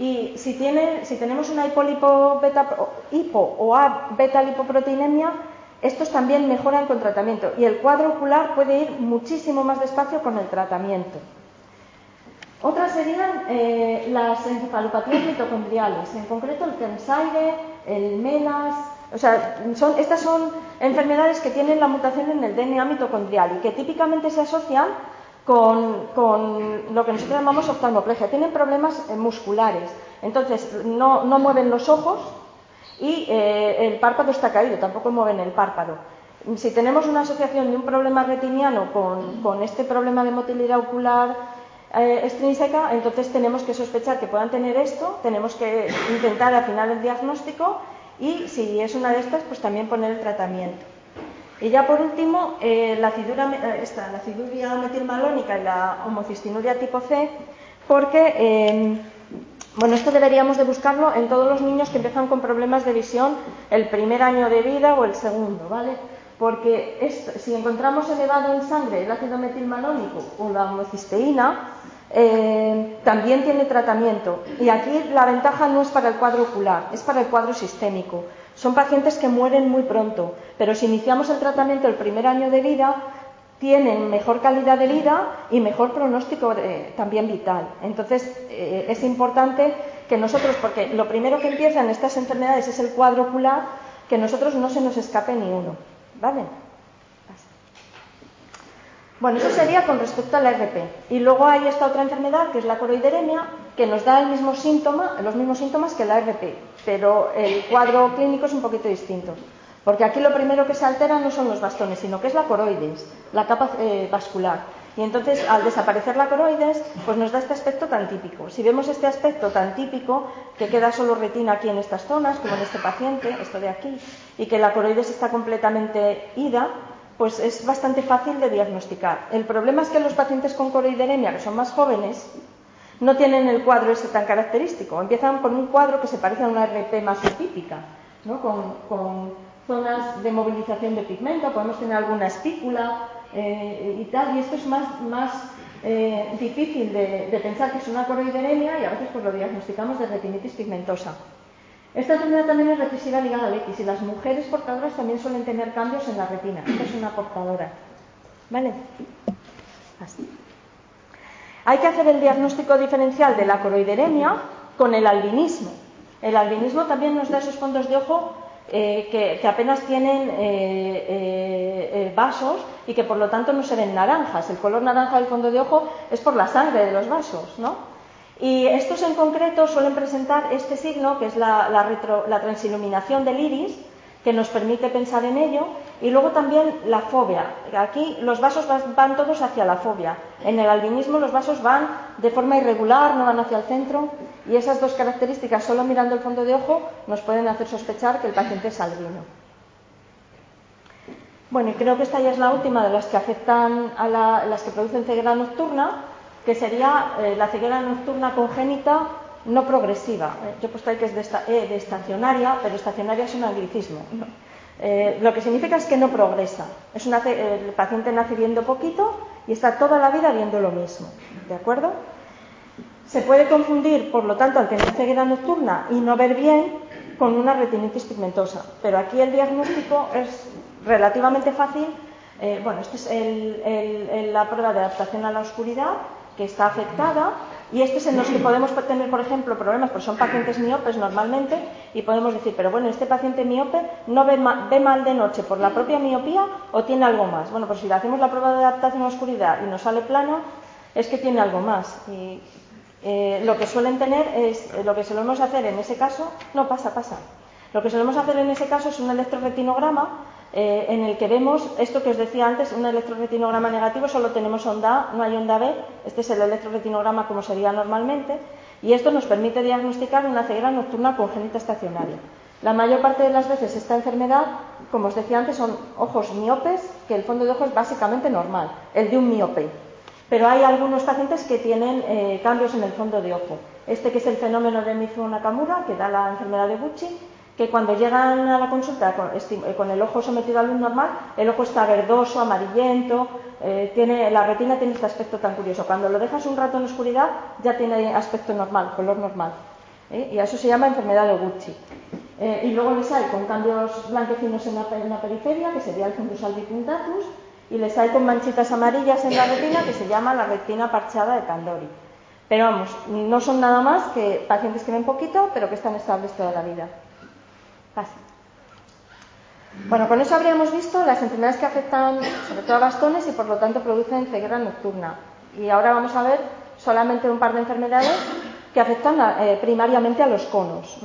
Y si, tiene, si tenemos una hipolipo beta, hipo o beta lipoproteinemia, estos también mejoran con tratamiento y el cuadro ocular puede ir muchísimo más despacio con el tratamiento. Otras serían las encefalopatías mitocondriales, en concreto el Kensaide, el MELAS. O sea, son, estas son enfermedades que tienen la mutación en el DNA mitocondrial y que típicamente se asocian con, lo que nosotros llamamos oftalmoplegia. Tienen problemas eh, musculares, entonces no, mueven los ojos y eh, el párpado está caído, tampoco mueven el párpado. Si tenemos una asociación de un problema retiniano con, con este problema de motilidad ocular eh, extrínseca, entonces tenemos que sospechar que puedan tener esto, tenemos que intentar afinar el diagnóstico y si es una de estas, pues también poner el tratamiento. Y ya por último, eh, la, acidura, eh, esta, la aciduria metilmalónica y la homocistinuria tipo C, porque em, bueno, esto deberíamos de buscarlo en todos los niños que empiezan con problemas de visión el primer año de vida o el segundo, ¿vale? Porque si encontramos elevado en sangre el ácido metilmalónico o la homocisteína, eh, también tiene tratamiento. Y aquí la ventaja no es para el cuadro ocular, es para el cuadro sistémico. Son pacientes que mueren muy pronto, pero si iniciamos el tratamiento el primer año de vida, tienen mejor calidad de vida y mejor pronóstico también vital. Entonces, eh, es importante que nosotros, porque lo primero que empieza en estas enfermedades es el cuadro ocular, que nosotros no se nos escape ni uno. ¿Vale? Bueno, eso sería con respecto a la RP. Y luego hay esta otra enfermedad, que es la coroideremia, que nos da el mismo síntoma, los mismos síntomas que la RP, pero el cuadro clínico es un poquito distinto. Porque aquí lo primero que se altera no son los bastones, sino que es la coroides, la capa eh, vascular. Y entonces, al desaparecer la coroides, pues nos da este aspecto tan típico. Si vemos este aspecto tan típico, que queda solo retina aquí en estas zonas, como en este paciente, esto de aquí, y que la coroides está completamente ida, pues es bastante fácil de diagnosticar. El problema es que los pacientes con coroideremia, que son más jóvenes, no tienen el cuadro ese tan característico. Empiezan con un cuadro que se parece a una RP más típica, ¿no? con, zonas de movilización de pigmento, podemos tener alguna espícula eh, y tal, y esto es más, más eh, difícil de, pensar que es una coroideremia y a veces pues lo diagnosticamos de retinitis pigmentosa. Esta enfermedad también es recesiva ligada al X y las mujeres portadoras también suelen tener cambios en la retina. Esta es una portadora. ¿Vale? Así. Hay que hacer el diagnóstico diferencial de la coroideremia con el albinismo. El albinismo también nos da esos fondos de ojo eh, que, apenas tienen eh, eh, vasos y que por lo tanto no se ven naranjas. El color naranja del fondo de ojo es por la sangre de los vasos, ¿no? Y estos en concreto suelen presentar este signo, que es la, transiluminación del iris, que nos permite pensar en ello, y luego también la fobia. Aquí los vasos van, todos hacia la fobia. En el albinismo los vasos van de forma irregular, no van hacia el centro, y esas dos características, solo mirando el fondo de ojo, nos pueden hacer sospechar que el paciente es albino. Bueno, y creo que esta ya es la última de las que afectan a las que producen ceguera nocturna que sería eh, la ceguera nocturna congénita no progresiva. Eh, yo he puesto ahí que es eh, de, estacionaria, pero estacionaria es un anglicismo. lo que significa es que no progresa. Es el paciente nace viendo poquito y está toda la vida viendo lo mismo. ¿De acuerdo? Se puede confundir, por lo tanto, al tener ceguera nocturna y no ver bien, con una retinitis pigmentosa. Pero aquí el diagnóstico es relativamente fácil. bueno, esta es la prueba de adaptación a la oscuridad que está afectada y este es en los que podemos tener, por ejemplo, problemas, porque son pacientes miopes normalmente y podemos decir, pero bueno, este paciente miope no ve, mal de noche por la propia miopía o tiene algo más. Bueno, pues si le hacemos la prueba de adaptación a oscuridad y nos sale plano, es que tiene algo más. Y eh, lo que suelen tener es, lo que solemos hacer en ese caso, no pasa, pasa. Lo que solemos hacer en ese caso es un electroretinograma eh, en el que vemos esto que os decía antes, un electroretinograma negativo, solo tenemos onda A, no hay onda B, este es el electroretinograma como sería normalmente, y esto nos permite diagnosticar una ceguera nocturna congénita estacionaria. La mayor parte de las veces esta enfermedad, como os decía antes, son ojos miopes, que el fondo de ojo es básicamente normal, el de un miope. Pero hay algunos pacientes que tienen eh, cambios en el fondo de ojo. Este que es el fenómeno de Mizuo Nakamura, que da la enfermedad de Gucci, que cuando llegan a la consulta con, el ojo sometido a luz normal, el ojo está verdoso, amarillento, eh, tiene, la retina tiene este aspecto tan curioso. Cuando lo dejas un rato en oscuridad, ya tiene aspecto normal, color normal. ¿eh? Y eso se llama enfermedad de Gucci. Eh, y luego les hay con cambios blanquecinos en la, periferia, que sería el fundus albicuntatus, y les hay con manchitas amarillas en la retina, que se llama la retina parchada de Candori. Pero vamos, no son nada más que pacientes que ven poquito, pero que están estables toda la vida. Bueno, con eso habríamos visto las enfermedades que afectan sobre todo a bastones y por lo tanto producen ceguera nocturna. Y ahora vamos a ver solamente un par de enfermedades que afectan eh, primariamente a los conos.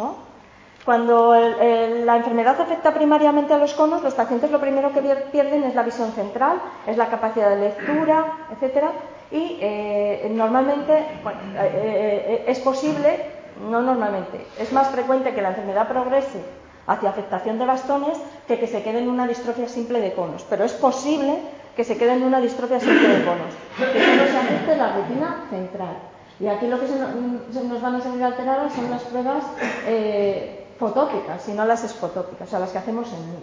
Cuando la enfermedad afecta primariamente a los conos, los pacientes lo primero que pierden es la visión central, es la capacidad de lectura, etc. Y eh, normalmente eh, es posible, no normalmente, es más frecuente que la enfermedad progrese hacia afectación de bastones que que se quede en una distrofia simple de conos. Pero es posible que se quede en una distrofia simple de conos, que solo se afecte la retina central. Y aquí lo que se nos van a salir alteradas son las pruebas eh, fotópicas y no las esfotópicas, o sea, las que hacemos en mí.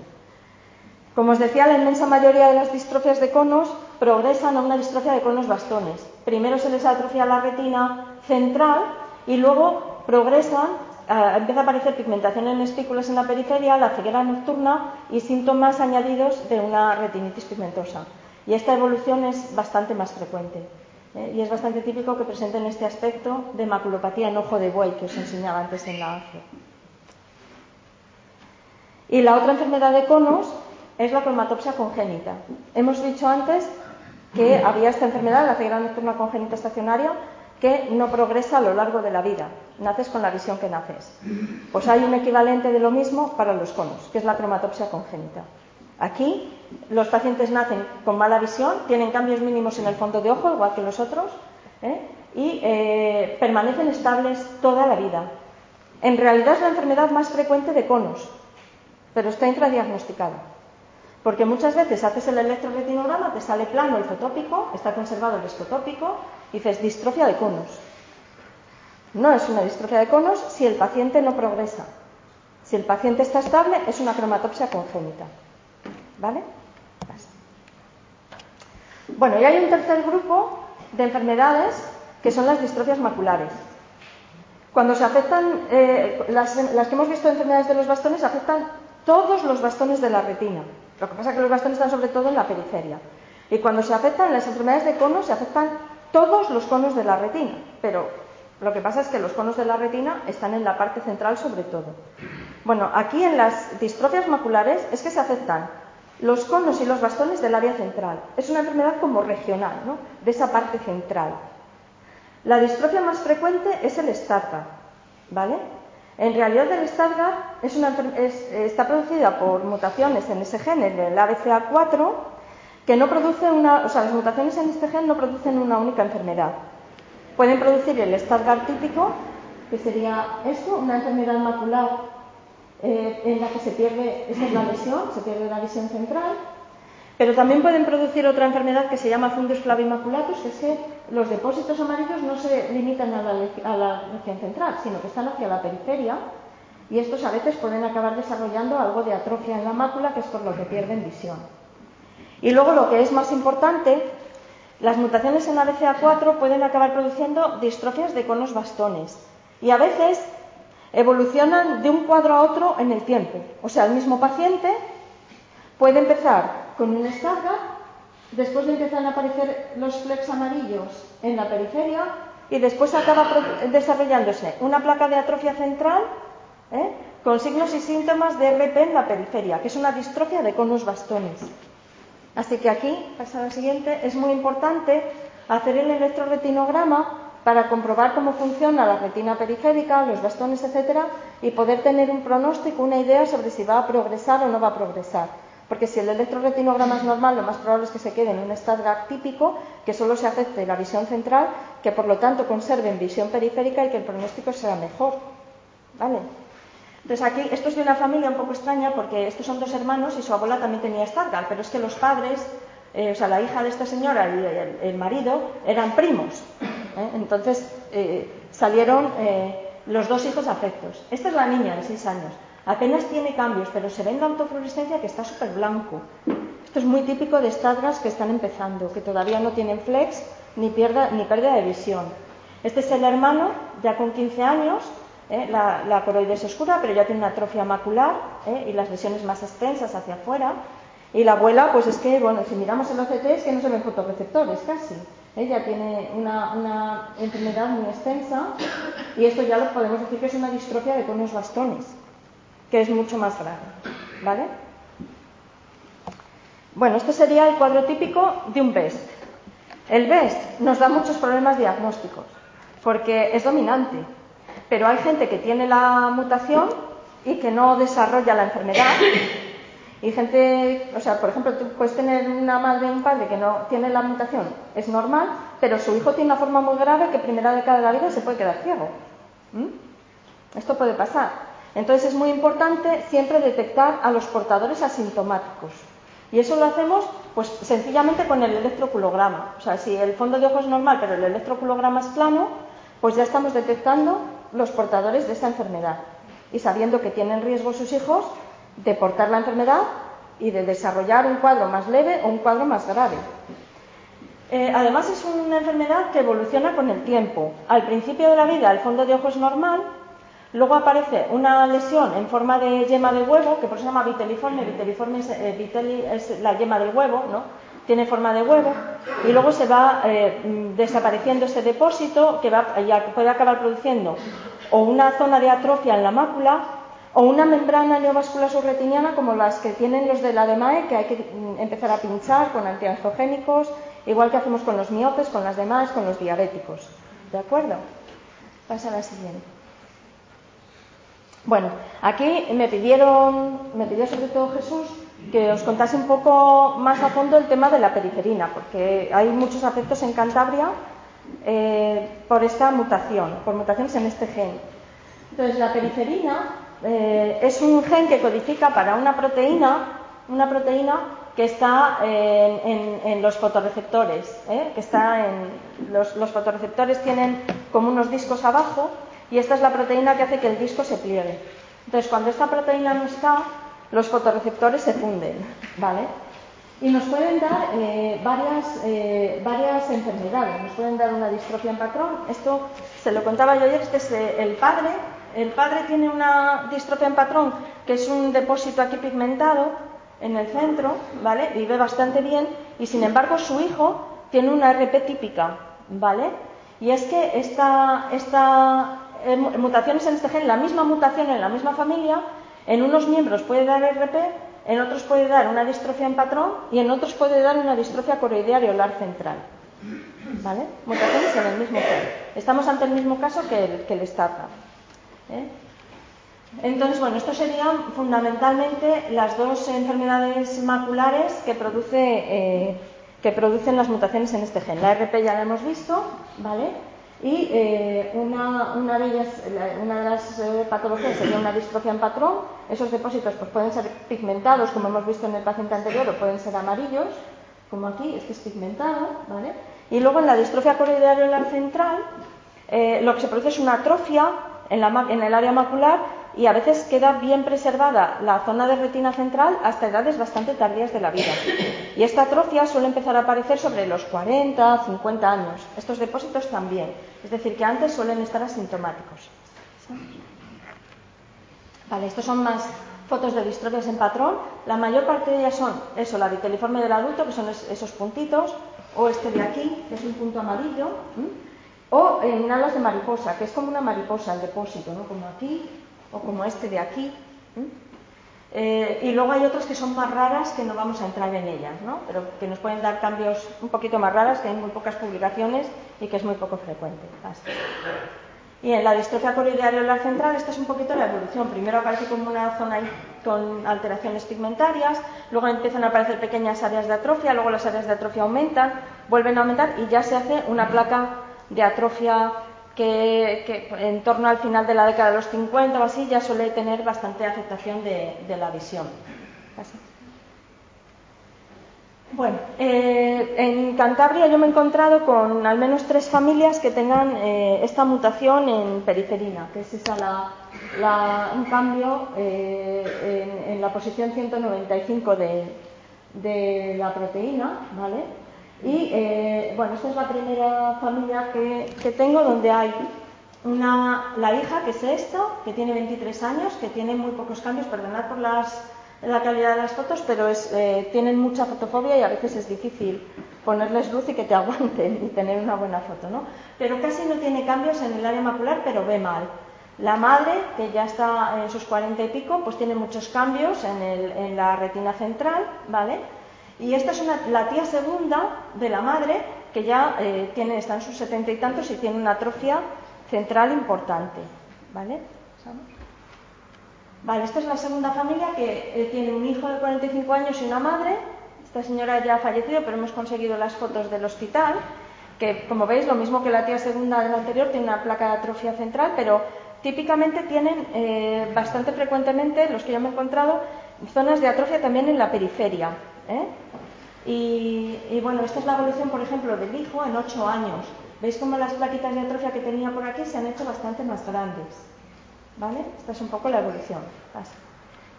Como os decía, la inmensa mayoría de las distrofias de conos progresan a una distrofia de conos bastones. Primero se les atrofia la retina central y luego progresan empieza a aparecer pigmentación en espículas en la periferia, la ceguera nocturna y síntomas añadidos de una retinitis pigmentosa. Y esta evolución es bastante más frecuente. ¿eh? Y es bastante típico que presenten este aspecto de maculopatía en ojo de buey que os enseñaba antes en la AFE. Y la otra enfermedad de conos es la cromatopsia congénita. Hemos dicho antes que había esta enfermedad, la ceguera nocturna congénita estacionaria, que no progresa a lo largo de la vida. Naces con la visión que naces. Pues hay un equivalente de lo mismo para los conos, que es la cromatopsia congénita. Aquí los pacientes nacen con mala visión, tienen cambios mínimos en el fondo de ojo, igual que los otros, ¿eh? y eh, permanecen estables toda la vida. En realidad es la enfermedad más frecuente de conos, pero está intradiagnosticada. Porque muchas veces haces el electroretinograma, te sale plano el fotópico, está conservado el escotópico, dices distrofia de conos. No es una distrofia de conos si el paciente no progresa. Si el paciente está estable, es una cromatopsia congénita. ¿Vale? Bueno, y hay un tercer grupo de enfermedades que son las distrofias maculares. Cuando se afectan, eh, las, las, que hemos visto enfermedades de los bastones afectan todos los bastones de la retina. Lo que pasa es que los bastones están sobre todo en la periferia. Y cuando se afectan las enfermedades de conos, se afectan todos los conos de la retina. Pero lo que pasa es que los conos de la retina están en la parte central sobre todo. Bueno, aquí en las distrofias maculares es que se afectan los conos y los bastones del área central. Es una enfermedad como regional, ¿no? De esa parte central. La distrofia más frecuente es el Stargardt, ¿vale? En realidad el Stargardt está producida por mutaciones en ese gen, en el ABCA4, que no produce una, o sea, las mutaciones en este gen no producen una única enfermedad. Pueden producir el Stargardt típico, que sería esto, una enfermedad macular eh, en la que se pierde, esta es la lesión, se pierde la visión central, pero también pueden producir otra enfermedad que se llama fundus flavimaculatus, que es que los depósitos amarillos no se limitan a la, a la región central, sino que están hacia la periferia y estos a veces pueden acabar desarrollando algo de atrofia en la mácula, que es por lo que pierden visión. Y luego lo que es más importante, las mutaciones en la BCA4 pueden acabar produciendo distrofias de conos bastones y a veces evolucionan de un cuadro a otro en el tiempo. O sea, el mismo paciente puede empezar con un Stargardt, después le empiezan a aparecer los flecks amarillos en la periferia y después acaba desarrollándose una placa de atrofia central ¿eh? con signos y síntomas de RP en la periferia, que es una distrofia de conos bastones. Así que aquí, pasa la siguiente, es muy importante hacer el electroretinograma para comprobar cómo funciona la retina periférica, los bastones, etcétera, y poder tener un pronóstico, una idea sobre si va a progresar o no va a progresar. Porque si el electroretinograma es normal, lo más probable es que se quede en un Stargardt típico, que solo se afecte la visión central, que por lo tanto conserven visión periférica y que el pronóstico sea mejor. ¿Vale? Entonces aquí, esto es de una familia un poco extraña porque estos son dos hermanos y su abuela también tenía Stargardt, pero es que los padres, eh, o sea, la hija de esta señora y el, marido eran primos. ¿eh? Entonces eh, salieron los dos hijos afectos. Esta es la niña de seis años. Apenas tiene cambios, pero se ve en la autofluorescencia que está súper blanco. Esto es muy típico de estadras que están empezando, que todavía no tienen flex ni, pierda, ni pérdida de visión. Este es el hermano, ya con 15 años, ¿eh? la, la, coroides oscura, pero ya tiene una atrofia macular ¿eh? y las lesiones más extensas hacia afuera. Y la abuela, pues es que, bueno, si miramos el OCT es que no se ven fotorreceptores casi. Ella tiene una, enfermedad muy extensa y esto ya lo podemos decir que es una distrofia de conos bastones, que es mucho más grave. ¿Vale? Bueno, este sería el cuadro típico de un BEST. El BEST nos da muchos problemas diagnósticos porque es dominante, pero hay gente que tiene la mutación y que no desarrolla la enfermedad *coughs* y gente, o sea, por ejemplo, tú puedes tener una madre o un padre que no tiene la mutación, es normal, pero su hijo tiene una forma muy grave que primera década de la vida se puede quedar ciego. ¿Mm? Esto puede pasar. Entonces es muy importante siempre detectar a los portadores asintomáticos. Y eso lo hacemos pues sencillamente con el electroculograma. O sea, si el fondo de ojo es normal, pero el electroculograma es plano, pues ya estamos detectando los portadores de esta enfermedad. Y sabiendo que tienen riesgo sus hijos, de portar la enfermedad y de desarrollar un cuadro más leve o un cuadro más grave. Eh, además es una enfermedad que evoluciona con el tiempo. Al principio de la vida el fondo de ojo es normal, luego aparece una lesión en forma de yema de huevo, que por eso se llama viteliforme, viteliforme es, eh, es la yema del huevo, ¿no? Tiene forma de huevo, y luego se va eh, desapareciendo ese depósito que va, ya puede acabar produciendo o una zona de atrofia en la mácula o una membrana neovascular subretiniana como las que tienen los de la DMAE, que hay que mm, empezar a pinchar con antiangiogénicos, igual que hacemos con los miopes, con las demás, con los diabéticos. ¿De acuerdo? Pasa a la siguiente. Bueno, aquí me pidieron, me pidió sobre todo Jesús que os contase un poco más a fondo el tema de la periferina, porque hay muchos afectos en Cantabria eh, por esta mutación, por mutaciones en este gen. Entonces, la periferina eh, es un gen que codifica para una proteína, una proteína que está en, los fotorreceptores, ¿eh? que está en los, los, fotorreceptores tienen como unos discos abajo y esta es la proteína que hace que el disco se pliegue. Entonces, cuando esta proteína no está, los fotorreceptores se funden, ¿vale? Y nos pueden dar eh, varias, varias enfermedades. Nos pueden dar una distrofia en patrón. Esto se lo contaba yo ayer, este es el padre el padre tiene una distrofia en patrón, que es un depósito aquí pigmentado en el centro, ¿vale? Vive bastante bien y sin embargo su hijo tiene una RP típica, ¿vale? Y es que esta, esta eh, mutaciones en este gen, la misma mutación en la misma familia, en unos miembros puede dar RP, en otros puede dar una distrofia en patrón y en otros puede dar una distrofia coroidea areolar central. ¿Vale? Mutaciones en el mismo gen. Estamos ante el mismo caso que el, que el ¿eh? Entonces, bueno, esto serían fundamentalmente las dos enfermedades maculares que, eh, que producen las mutaciones en este gen. La RP ya la hemos visto, ¿vale? Y eh, una, una, de ellas, una de las patologías sería una distrofia en patrón. Esos depósitos pues, pueden ser pigmentados, como hemos visto en el paciente anterior, o pueden ser amarillos, como aquí, este es pigmentado, ¿vale? Y luego en la distrofia coroidea central, lo que se produce es una atrofia en, el área macular y a veces queda bien preservada la zona de retina central hasta edades bastante tardías de la vida. Y esta atrofia suele empezar a aparecer sobre los 40, 50 años. Estos depósitos también. Es decir, que antes suelen estar asintomáticos. Vale, estos son más fotos de distrofias en patrón. La mayor parte de ellas son eso, la viteliforme del adulto, que son esos puntitos, o este de aquí, que es un punto amarillo. O en alas de mariposa, que es como una mariposa el depósito, ¿no? como aquí o como este de aquí. Eh, y luego hay otras que son más raras que no vamos a entrar en ellas, ¿no? pero que nos pueden dar cambios un poquito más raras, que hay muy pocas publicaciones y que es muy poco frecuente. Y en la distrofia coroidea central, esta es un poquito la evolución. Primero aparece como una zona con alteraciones pigmentarias, luego empiezan a aparecer pequeñas áreas de atrofia, luego las áreas de atrofia aumentan, vuelven a aumentar y ya se hace una placa de atrofia que, en torno al final de la década de los 50 o así ya suele tener bastante afectación de, la visión. Bueno, eh, en Cantabria yo me he encontrado con al menos tres familias que tengan eh, esta mutación en periferina, que es esa la, un cambio eh, en, la posición 195 de, de la proteína, ¿vale? Y bueno, esta es la primera familia que, que tengo donde hay una, la hija, que es esta, que tiene 23 años, que tiene muy pocos cambios, perdonad por las la calidad de las fotos, pero eh, tienen mucha fotofobia y a veces es difícil ponerles luz y que te *laughs* aguanten y tener una buena foto, ¿no? Pero casi no tiene cambios en el área macular, pero ve mal. La madre, que ya está en sus cuarenta y pico, pues tiene muchos cambios en, la retina central, ¿vale? Y esta es la tía segunda de la madre, que ya eh, tiene, está en sus setenta y tantos y tiene una atrofia central importante, ¿vale? Vale, esta es la segunda familia que eh, tiene un hijo de 45 años y una madre. Esta señora ya ha fallecido, pero hemos conseguido las fotos del hospital, que como veis, lo mismo que la tía segunda del anterior, tiene una placa de atrofia central, pero típicamente tienen eh, bastante frecuentemente, los que yo me he encontrado, zonas de atrofia también en la periferia. ¿Eh? Y, bueno, esta es la evolución, por ejemplo, del hijo en 8 años. ¿Veis cómo las plaquitas de atrofia que tenía por aquí se han hecho bastante más grandes? ¿Vale? Esta es un poco la evolución.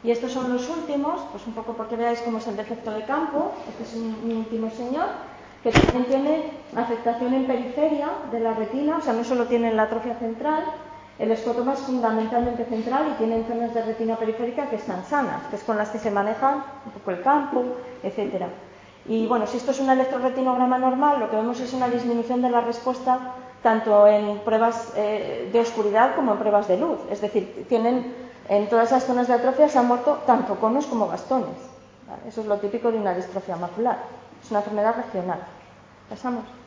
Y estos son los últimos, pues un poco porque veáis cómo es el defecto de campo. Este es un, último señor que también tiene afectación en periferia de la retina, o sea, no solo tiene la atrofia central, el escotoma es fundamentalmente central y tiene zonas de retina periférica que están sanas, que es con las que se maneja un poco el campo, etcétera. Y bueno, si esto es un electroretinograma normal, lo que vemos es una disminución de la respuesta tanto en pruebas eh, de oscuridad como en pruebas de luz. Es decir, tienen en todas esas zonas de atrofia se han muerto tanto conos como bastones. Eso es lo típico de una distrofia macular. Es una enfermedad regional. Pasamos.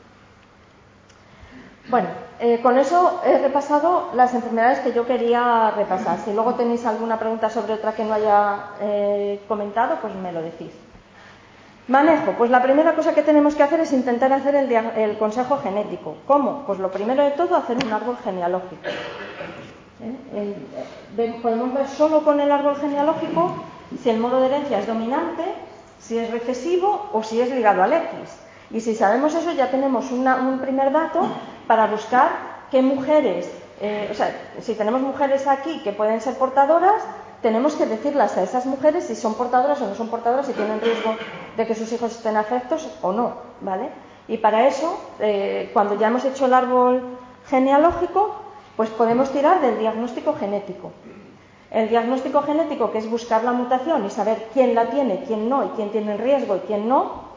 Bueno, eh, con eso he repasado las enfermedades que yo quería repasar. Si luego tenéis alguna pregunta sobre otra que no haya eh, comentado, pues me lo decís. Manejo. Pues la primera cosa que tenemos que hacer es intentar hacer el, consejo genético. ¿Cómo? Pues lo primero de todo, hacer un árbol genealógico. Eh, podemos ver solo con el árbol genealógico si el modo de herencia es dominante, si es recesivo o si es ligado al X. Y si sabemos eso, ya tenemos un primer dato para buscar qué mujeres, eh, o sea, si tenemos mujeres aquí que pueden ser portadoras, tenemos que decirlas a esas mujeres si son portadoras o no son portadoras, si tienen riesgo de que sus hijos estén afectos o no, ¿vale? Y para eso, eh, cuando ya hemos hecho el árbol genealógico, pues podemos tirar del diagnóstico genético. El diagnóstico genético, que es buscar la mutación y saber quién la tiene, quién no, y quién tiene el riesgo y quién no,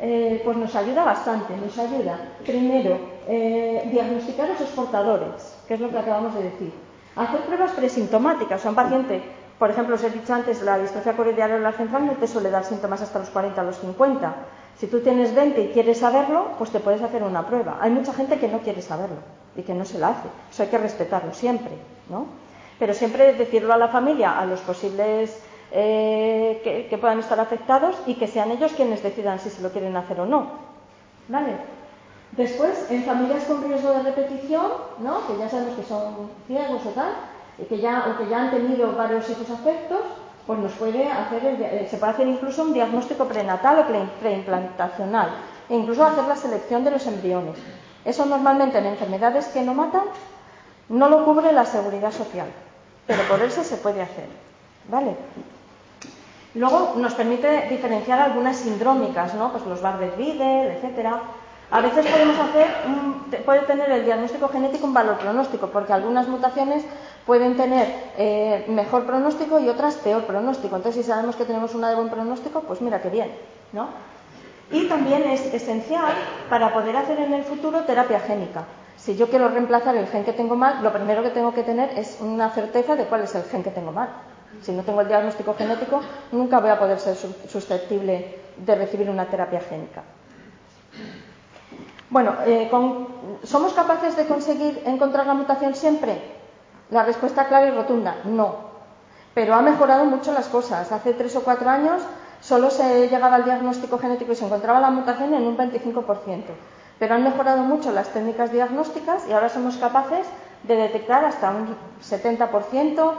eh, pues nos ayuda bastante. Nos ayuda, primero, eh, diagnosticar a esos portadores, que es lo que acabamos de decir. Hacer pruebas presintomáticas. O sea, un paciente por ejemplo, os he dicho antes, la distrofia la central no te suele dar síntomas hasta los 40 o los 50. Si tú tienes 20 y quieres saberlo, pues te puedes hacer una prueba. Hay mucha gente que no quiere saberlo y que no se la hace. Eso hay que respetarlo siempre, ¿no? Pero siempre decirlo a la familia, a los posibles eh, que, que, puedan estar afectados y que sean ellos quienes decidan si se lo quieren hacer o no. ¿Vale? Después, en familias con riesgo de repetición, ¿no? que ya sabemos que son ciegos o tal, que ya, o que ya han tenido varios hijos afectos, pues nos puede hacer, eh, se puede hacer incluso un diagnóstico prenatal o preimplantacional, e incluso hacer la selección de los embriones. Eso normalmente en enfermedades que no matan no lo cubre la seguridad social, pero por eso se puede hacer. ¿Vale? Luego nos permite diferenciar algunas sindrómicas, ¿no? Pues los Bardet-Biedl, etcétera. A veces podemos hacer, puede tener el diagnóstico genético un valor pronóstico, porque algunas mutaciones pueden tener eh, mejor pronóstico y otras peor pronóstico. Entonces, si sabemos que tenemos una de buen pronóstico, pues mira qué bien, ¿no? Y también es esencial para poder hacer en el futuro terapia génica. Si yo quiero reemplazar el gen que tengo mal, lo primero que tengo que tener es una certeza de cuál es el gen que tengo mal. Si no tengo el diagnóstico genético, nunca voy a poder ser susceptible de recibir una terapia génica. Bueno, eh, ¿somos capaces de conseguir encontrar la mutación siempre? La respuesta clara y rotunda, no. Pero ha mejorado mucho las cosas. Hace tres o cuatro años solo se llegaba al diagnóstico genético y se encontraba la mutación en un 25%. Pero han mejorado mucho las técnicas diagnósticas y ahora somos capaces de detectar hasta un 70%,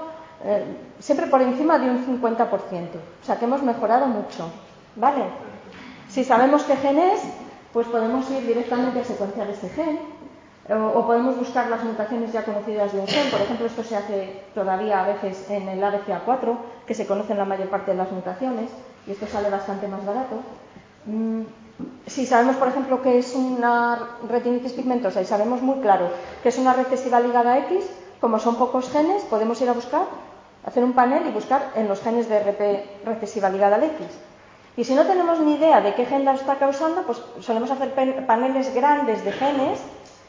eh, siempre por encima de un 50%. O sea que hemos mejorado mucho. ¿Vale? Si sabemos qué gen es, pues podemos ir directamente a secuenciar ese gen o, podemos buscar las mutaciones ya conocidas de un gen. Por ejemplo, esto se hace todavía a veces en el ABCA4, que se conocen la mayor parte de las mutaciones, y esto sale bastante más barato. Mm, si sabemos, por ejemplo, que es una retinitis pigmentosa y sabemos muy claro que es una recesiva ligada a X, como son pocos genes, podemos ir a buscar, hacer un panel y buscar en los genes de RP recesiva ligada al X. Y si no tenemos ni idea de qué gen la está causando, pues solemos hacer paneles grandes de genes,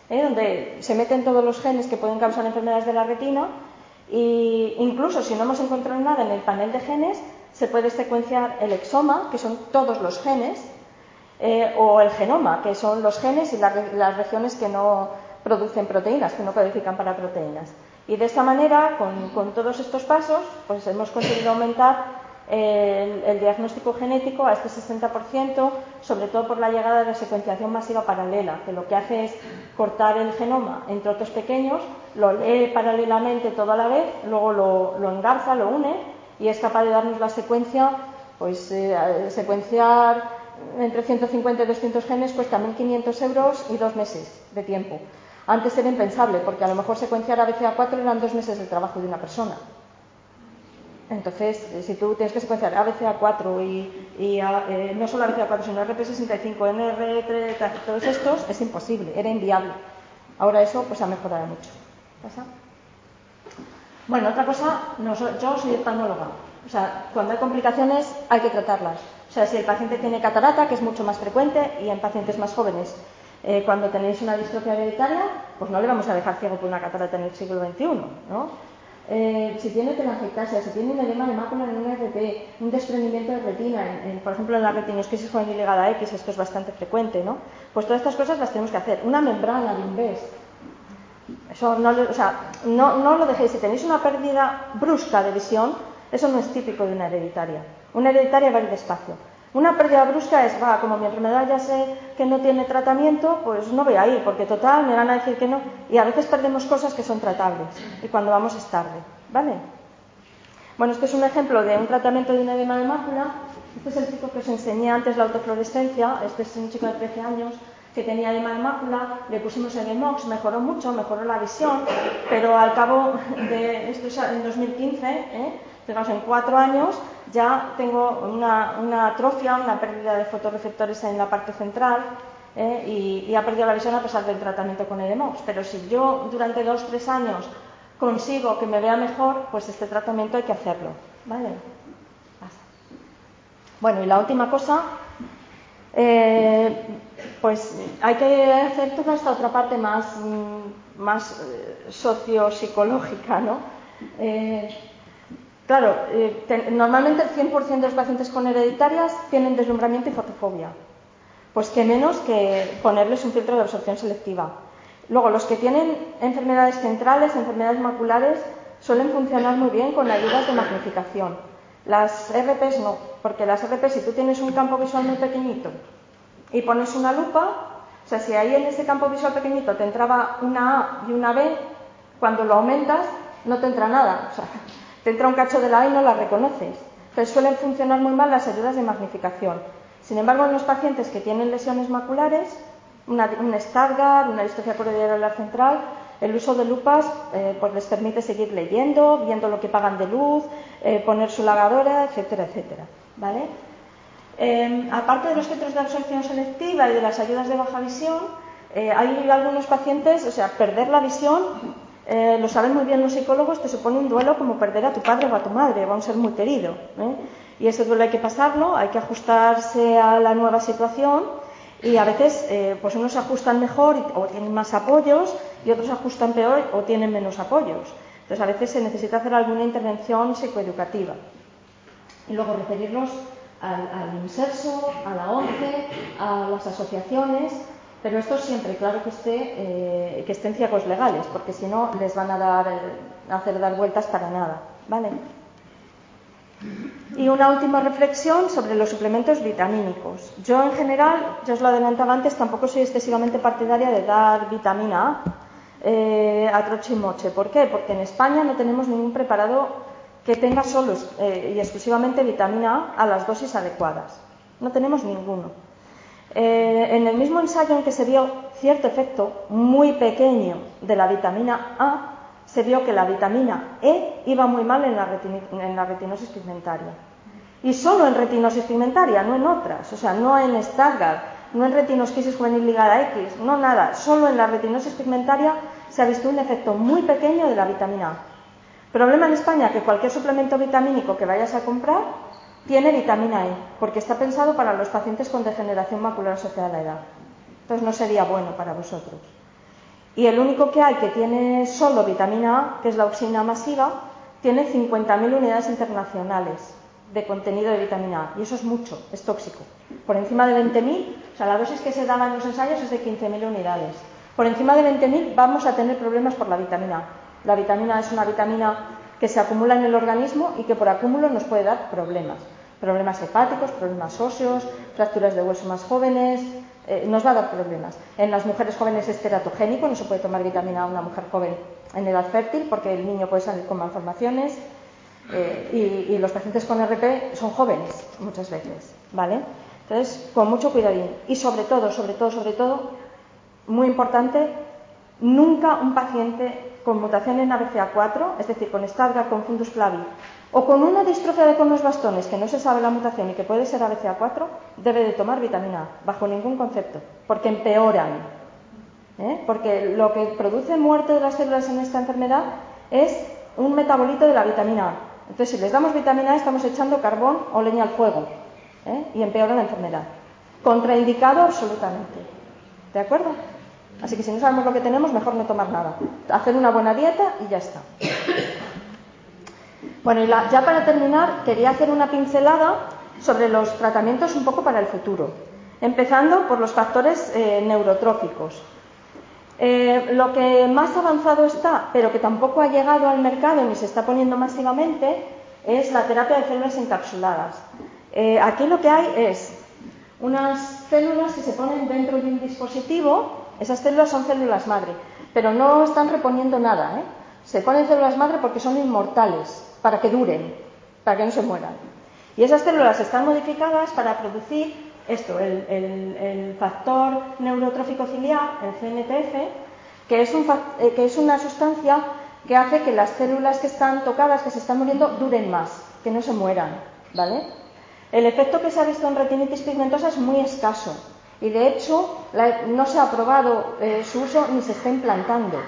¿eh? donde se meten todos los genes que pueden causar enfermedades de la retina, e incluso si no hemos encontrado nada en el panel de genes, se puede secuenciar el exoma, que son todos los genes, eh, o el genoma, que son los genes y las regiones que no producen proteínas, que no codifican para proteínas. Y de esta manera, con, todos estos pasos, pues hemos conseguido aumentar el, diagnóstico genético a este 60%, sobre todo por la llegada de la secuenciación masiva paralela, que lo que hace es cortar el genoma en trozos pequeños, lo lee paralelamente todo a la vez, luego lo, engarza, lo une y es capaz de darnos la secuencia, pues eh, secuenciar entre 150 y 200 genes cuesta 1.500 euros y dos meses de tiempo. Antes era impensable, porque a lo mejor secuenciar ABCA4 eran dos meses de trabajo de una persona. Entonces, eh, si tú tienes que secuenciar ABCA4 y, eh, no solo ABCA4, sino RP65, NR3, todos estos, es imposible, era inviable. Ahora eso pues ha mejorado mucho. ¿Pasa? Bueno, otra cosa, yo soy oftalmóloga. O sea, cuando hay complicaciones hay que tratarlas. O sea, si el paciente tiene catarata, que es mucho más frecuente, y en pacientes más jóvenes, eh, cuando tenéis una distrofia hereditaria, pues no le vamos a dejar ciego por una catarata en el siglo XXI, ¿no? Eh, si tiene telangiectasia, si tiene un edema de mácula en un RP, un desprendimiento de retina, por ejemplo en la retinosquisis juvenil ligada a X, esto es bastante frecuente, ¿no? Pues todas estas cosas las tenemos que hacer. Una membrana de Inves. Eso no, o sea, no, no lo dejéis. Si tenéis una pérdida brusca de visión, eso no es típico de una hereditaria. Una hereditaria va a ir despacio. Una pérdida brusca es, va, como mi enfermedad ya sé que no tiene tratamiento, pues no voy a ir, porque total me van a decir que no. Y a veces perdemos cosas que son tratables, y cuando vamos es tarde, ¿vale? Bueno, este es un ejemplo de un tratamiento de un edema de mácula. Este es el chico que os enseñé antes, la autofluorescencia. Este es un chico de 13 años que tenía edema de mácula, le pusimos Edemox, mejoró mucho, mejoró la visión, pero al cabo de, esto es en 2015, ¿eh? Fijaos, en cuatro años ya tengo una, atrofia, una pérdida de fotorreceptores en la parte central ¿eh? y, ha perdido la visión a pesar del tratamiento con EDMOX. Pero si yo durante dos, tres años consigo que me vea mejor, pues este tratamiento hay que hacerlo. ¿Vale? Bueno, y la última cosa, eh, pues hay que hacer toda esta otra parte más, mm, más eh, sociopsicológica, ¿no? Claro, eh, normalmente el 100% de los pacientes con hereditarias tienen deslumbramiento y fotofobia. Pues qué menos que ponerles un filtro de absorción selectiva. Luego, los que tienen enfermedades centrales, enfermedades maculares, suelen funcionar muy bien con ayudas de magnificación. Las RPs no, porque las RPs, si tú tienes un campo visual muy pequeñito y pones una lupa, o sea, si ahí en ese campo visual pequeñito te entraba una A y una B, cuando lo aumentas no te entra nada. O sea, te entra un cacho de la A y no la reconoces. Entonces suelen funcionar muy mal las ayudas de magnificación. Sin embargo, en los pacientes que tienen lesiones maculares, una, un Stargardt, una distrofia coroidal central, el uso de lupas eh, pues les permite seguir leyendo, viendo lo que pagan de luz, eh, poner su lavadora, etcétera, etcétera. ¿vale? Em, aparte de los centros de absorción selectiva y de las ayudas de baja visión, eh, hay algunos pacientes, o sea, perder la visión eh, lo saben muy bien los psicólogos, te supone un duelo como perder a tu padre o a tu madre, va a un ser muy querido. ¿eh? Y ese duelo hay que pasarlo, hay que ajustarse a la nueva situación y a veces eh, pues unos ajustan mejor o tienen más apoyos y otros ajustan peor o tienen menos apoyos. Entonces a veces se necesita hacer alguna intervención psicoeducativa. Y luego referirlos al, al INSERSO, a la ONCE, a las asociaciones pero esto siempre, claro que esté, eh, que estén ciegos legales, porque si no les van a dar, eh, hacer dar vueltas para nada, ¿vale? Y una última reflexión sobre los suplementos vitamínicos. Yo en general, ya os lo adelantaba antes, tampoco soy excesivamente partidaria de dar vitamina A eh, a troche y moche. ¿Por qué? Porque en España no tenemos ningún preparado que tenga solo y exclusivamente vitamina A a las dosis adecuadas. No tenemos ninguno. Eh, en el mismo ensayo en que se vio cierto efecto muy pequeño de la vitamina A, se vio que la vitamina E iba muy mal en la, retinosis pigmentaria. Y solo en retinosis pigmentaria, no en otras. O sea, no en Stargardt, no en retinosquisis juvenil ligada X, no nada. Solo en la retinosis pigmentaria se ha visto un efecto muy pequeño de la vitamina A. Problema en España que cualquier suplemento vitamínico que vayas a comprar tiene vitamina E, porque está pensado para los pacientes con degeneración macular asociada a la edad. Entonces no sería bueno para vosotros. Y el único que hay que tiene solo vitamina A, que es la oxina masiva, tiene 50.000 unidades internacionales de contenido de vitamina A. Y eso es mucho, es tóxico. Por encima de 20.000, o sea, la dosis que se daba en los ensayos es de 15.000 unidades. Por encima de 20.000 vamos a tener problemas por la vitamina A. La vitamina A es una vitamina que se acumula en el organismo y que por acúmulo nos puede dar problemas problemas hepáticos, problemas óseos, fracturas de hueso más jóvenes, eh, nos va a dar problemas. En las mujeres jóvenes es teratogénico, no se puede tomar vitamina A una mujer joven en edad fértil porque el niño puede salir con malformaciones eh, y, los pacientes con RP son jóvenes muchas veces, ¿vale? Entonces, con mucho cuidadín. Y sobre todo, sobre todo, sobre todo, muy importante, nunca un paciente con mutación en ABCA4, es decir, con Stargardt, con fundus flavi, o con una distrofia de conos bastones que no se sabe la mutación y que puede ser ABCA4, debe de tomar vitamina A, bajo ningún concepto, porque empeoran. ¿eh? Porque lo que produce muerte de las células en esta enfermedad es un metabolito de la vitamina A. Entonces, si les damos vitamina A, estamos echando carbón o leña al fuego ¿eh? y empeora la enfermedad. Contraindicado absolutamente. ¿De acuerdo? Así que si no sabemos lo que tenemos, mejor no tomar nada. Hacer una buena dieta y ya está. Bueno, y ya para terminar, quería hacer una pincelada sobre los tratamientos un poco para el futuro, empezando por los factores eh, neurotróficos. Eh, lo que más avanzado está, pero que tampoco ha llegado al mercado ni se está poniendo masivamente, es la terapia de células encapsuladas. Eh, aquí lo que hay es unas células que se ponen dentro de un dispositivo esas células son células madre, pero no están reponiendo nada. Se ponen células madre porque son inmortales, para que duren, para que no se mueran. Y esas células están modificadas para producir esto, el, factor neurotrófico ciliar, el CNTF, que es, eh, que es una sustancia que hace que las células que están tocadas, que se están muriendo, duren más, que no se mueran. ¿vale? El efecto que se ha visto en retinitis pigmentosa es muy escaso. Y de hecho, no se ha aprobado eh, su uso ni se está implantando,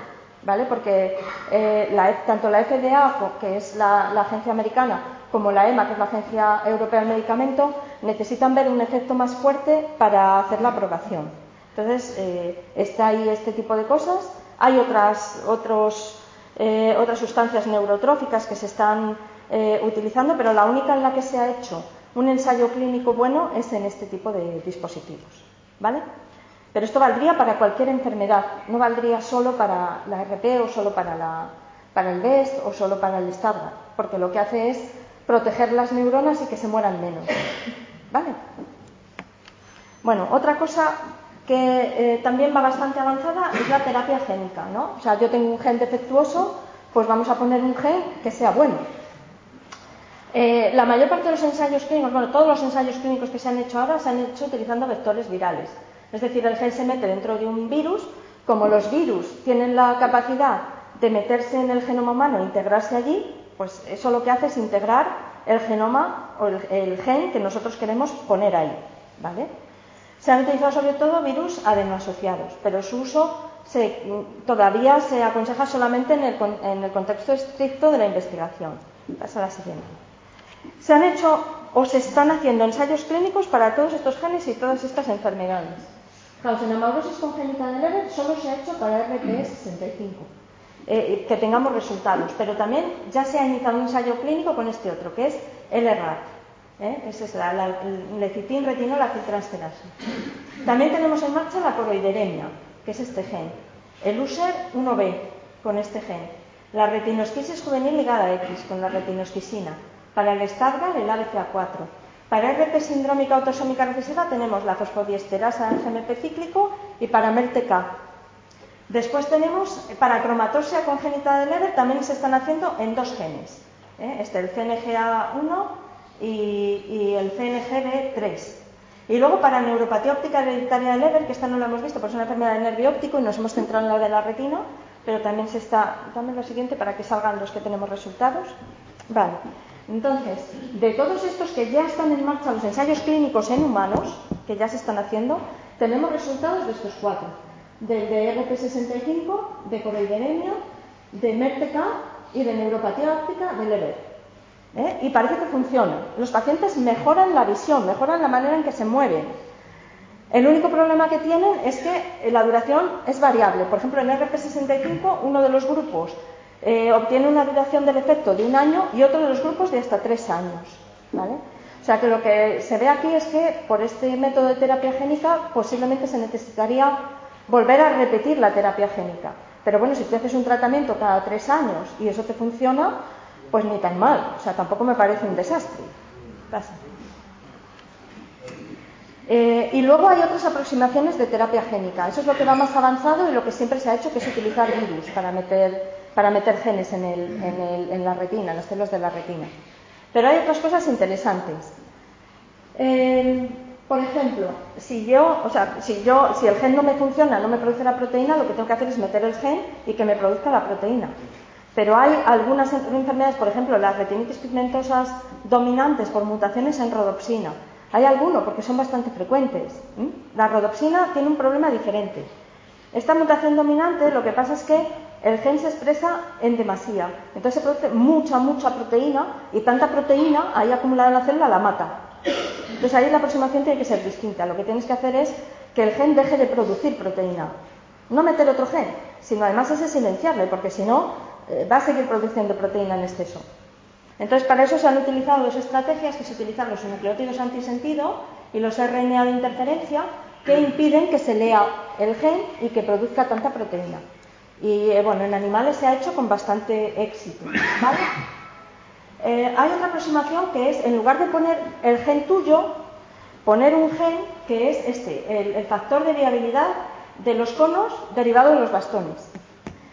¿vale? Porque eh, e, tanto la FDA, que es la, agencia americana, como la EMA, que es la Agencia Europea del Medicamento, necesitan ver un efecto más fuerte para hacer la aprobación. Entonces, eh, está ahí este tipo de cosas. Hay otras, otros, otras sustancias neurotróficas que se están utilizando, pero la única en la que se ha hecho un ensayo clínico bueno es en este tipo de dispositivos. ¿Vale? Pero esto valdría para cualquier enfermedad, no valdría solo para la RP o solo para, el BEST o solo para el Stargardt, porque lo que hace es proteger las neuronas y que se mueran menos. ¿Vale? Bueno, otra cosa que eh, también va bastante avanzada es la terapia génica, ¿no? O sea, yo tengo un gen defectuoso, pues vamos a poner un gen que sea bueno. Eh, la mayor parte de los ensayos clínicos, bueno, todos los ensayos clínicos que se han hecho ahora se han hecho utilizando vectores virales. Es decir, el gen se mete dentro de un virus, como los virus tienen la capacidad de meterse en el genoma humano e integrarse allí, pues eso lo que hace es integrar el genoma o el, gen que nosotros queremos poner ahí. ¿vale? Se han utilizado sobre todo virus adenoasociados, pero su uso todavía se aconseja solamente en el, en el contexto estricto de la investigación. Pasa la siguiente. Se han hecho o se están haciendo ensayos clínicos para todos estos genes y todas estas enfermedades. Amaurosis congénita de Leber solo se ha hecho para RPE65, eh, que tengamos resultados, pero también ya se ha iniciado un ensayo clínico con este otro, que es el ERAT. ¿eh? Esa es la, la lecitin retinol También tenemos en marcha la coroideremia, que es este gen. El USER 1B, con este gen. La retinosquisis juvenil ligada a X, con la retinosquisina para el Stargardt, el ABCA4. Para RP sindrómica autosómica recesiva tenemos la fosfodiesterasa en GMP cíclico y para MERTK. Después tenemos, para cromatosia congénita de Leber, también se están haciendo en dos genes. ¿eh? Este, el CNGA1 y, el CNGB3. Y luego para neuropatía óptica hereditaria de Leber, que esta no la hemos visto, porque es una enfermedad de nervio óptico y nos hemos centrado en la de la retina, pero también se está. Dame lo siguiente para que salgan los que tenemos resultados. Vale. Entonces, de todos estos que ya están en marcha, los ensayos clínicos en humanos, que ya se están haciendo, tenemos resultados de estos cuatro. Del de RP65, de coroideremia, de MERTECA y de neuropatía óptica de Leber. ¿Eh? Y parece que funciona. Los pacientes mejoran la visión, mejoran la manera en que se mueven. El único problema que tienen es que la duración es variable. Por ejemplo, en RP65, uno de los grupos eh, obtiene una duración del efecto de un año y otro de los grupos de hasta tres años. ¿vale? O sea que lo que se ve aquí es que por este método de terapia génica posiblemente se necesitaría volver a repetir la terapia génica. Pero bueno, si tú haces un tratamiento cada tres años y eso te funciona, pues ni tan mal. O sea, tampoco me parece un desastre. Eh, y luego hay otras aproximaciones de terapia génica. Eso es lo que va más avanzado y lo que siempre se ha hecho, que es utilizar virus para meter, para meter genes en, el, en, la retina, en las células de la retina. Pero hay otras cosas interesantes. Eh, por ejemplo, si el gen no me funciona, no me produce la proteína, lo que tengo que hacer es meter el gen y que me produzca la proteína. Pero hay algunas enfermedades, por ejemplo, las retinitis pigmentosas dominantes por mutaciones en rodopsina. Hay algunos porque son bastante frecuentes. La rodopsina tiene un problema diferente. Esta mutación dominante lo que pasa es que el gen se expresa en demasía. Entonces se produce mucha, mucha proteína y tanta proteína ahí acumulada en la célula la mata. Entonces ahí la aproximación tiene que ser distinta. Lo que tienes que hacer es que el gen deje de producir proteína. No meter otro gen, sino además ese silenciarle, porque si no, eh, va a seguir produciendo proteína en exceso. Entonces, para eso se han utilizado dos estrategias, que se utilizan los nucleótidos antisentido y los RNA de interferencia, que impiden que se lea el gen y que produzca tanta proteína. Y eh, bueno, en animales se ha hecho con bastante éxito. ¿vale? Eh, hay otra aproximación que es, en lugar de poner el gen tuyo, poner un gen que es este, el, factor de viabilidad de los conos derivado de los bastones.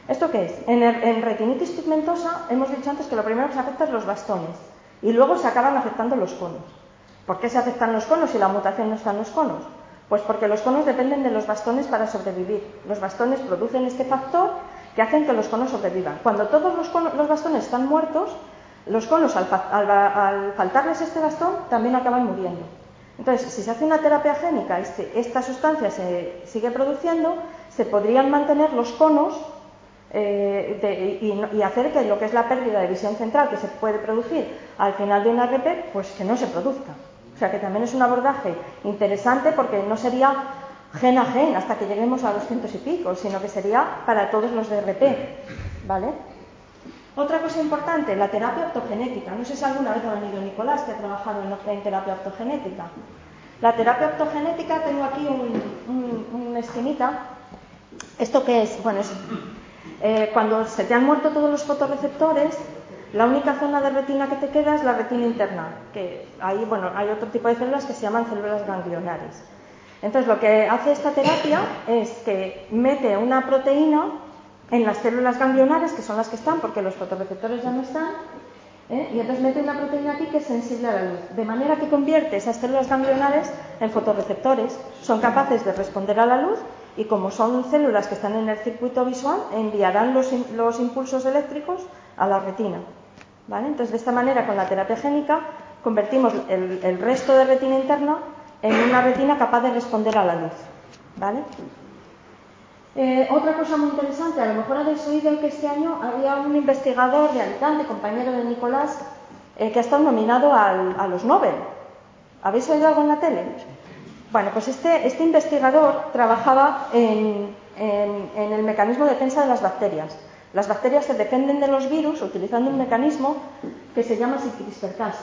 ¿Esto qué es? En, en, retinitis pigmentosa hemos dicho antes que lo primero que se afecta es los bastones y luego se acaban afectando los conos. ¿Por qué se afectan los conos si la mutación no está en los conos? Pues porque los conos dependen de los bastones para sobrevivir. Los bastones producen este factor que hacen que los conos sobrevivan. Cuando todos los, bastones están muertos, los conos, al, faltarles este bastón, también acaban muriendo. Entonces, si se hace una terapia génica y esta sustancia se sigue produciendo, se podrían mantener los conos eh, y, hacer que lo que es la pérdida de visión central que se puede producir al final de una RP, pues que no se produzca. O sea que también es un abordaje interesante porque no sería gen a gen hasta que lleguemos a los cientos y pico, sino que sería para todos los de RP. ¿Vale? Otra cosa importante, la terapia optogenética. No sé si alguna vez ha venido Nicolás, que ha trabajado en, terapia optogenética. La terapia optogenética, tengo aquí un, un, esquemita. ¿Esto qué es? Bueno, es eh, cuando se te han muerto todos los fotorreceptores, la única zona de retina que te queda es la retina interna, que ahí, bueno, hay otro tipo de células que se llaman células ganglionares. Entonces, lo que hace esta terapia es que mete una proteína en las células ganglionares, que son las que están, porque los fotorreceptores ya no están, ¿eh? y entonces mete una proteína aquí que es sensible a la luz, de manera que convierte esas células ganglionares en fotorreceptores, son capaces de responder a la luz y como son células que están en el circuito visual, enviarán los, impulsos eléctricos a la retina. ¿Vale? Entonces, de esta manera, con la terapia génica, convertimos el, resto de retina interna en una retina capaz de responder a la luz. ¿vale? Eh, otra cosa muy interesante, a lo mejor habéis oído que este año había un investigador de Alicante, compañero de Nicolás, eh, que ha estado nominado a los Nobel. ¿Habéis oído algo en la tele? Bueno, pues este, este investigador trabajaba en, el mecanismo de defensa de las bacterias. Las bacterias se defienden de los virus utilizando un mecanismo que se llama CRISPR-Cas.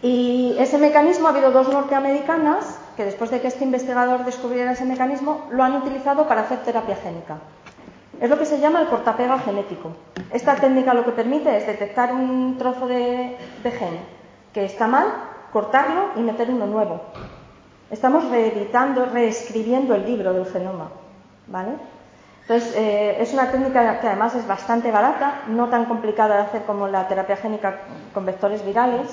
Y ese mecanismo ha habido dos norteamericanas que después de que este investigador descubriera ese mecanismo, lo han utilizado para hacer terapia génica. Es lo que se llama el cortapega genético. Esta técnica lo que permite es detectar un trozo de, gen que está mal, cortarlo y meter uno nuevo. Estamos reeditando, reescribiendo el libro del genoma. ¿vale? Entonces, eh, es una técnica que además es bastante barata, no tan complicada de hacer como la terapia génica con vectores virales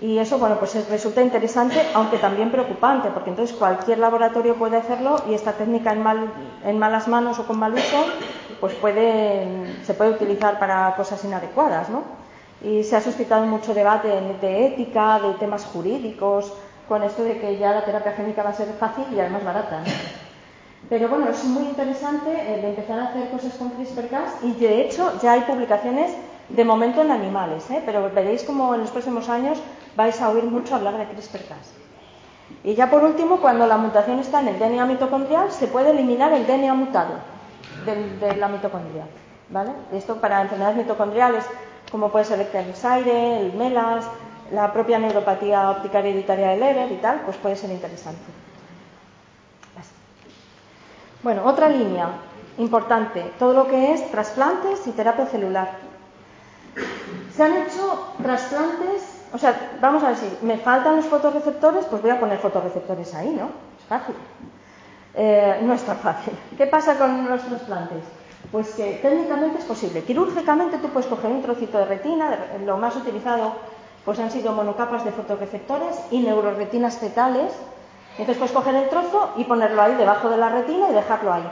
Y eso, bueno, pues resulta interesante, aunque también preocupante, porque entonces cualquier laboratorio puede hacerlo y esta técnica en, mal, en malas manos o con mal uso, pues puede, se puede utilizar para cosas inadecuadas, ¿no? Y se ha suscitado mucho debate de ética, de temas jurídicos, con esto de que ya la terapia génica va a ser fácil y además barata. Pero bueno, es muy interesante el empezar a hacer cosas con CRISPR-Cas y de hecho ya hay publicaciones de momento en animales, ¿eh? pero veréis como en los próximos años vais a oír mucho hablar de CRISPR-Cas. Y ya por último, cuando la mutación está en el DNA mitocondrial, se puede eliminar el DNA mutado de, la mitocondria. ¿vale? Esto para enfermedades mitocondriales, como puede ser el Kernisaire, el MELAS, la propia neuropatía óptica hereditaria de Leber y tal, pues puede ser interesante. Bueno, otra línea importante, todo lo que es trasplantes y terapia celular. Se han hecho trasplantes o sea, vamos a ver si me faltan los fotorreceptores, pues voy a poner fotorreceptores ahí, ¿no? Es fácil. Eh, no es tan fácil. ¿Qué pasa con los trasplantes? Pues que técnicamente es posible. Quirúrgicamente tú puedes coger un trocito de retina, lo más utilizado pues han sido monocapas de fotorreceptores y neuroretinas fetales. Entonces puedes coger el trozo y ponerlo ahí debajo de la retina y dejarlo ahí.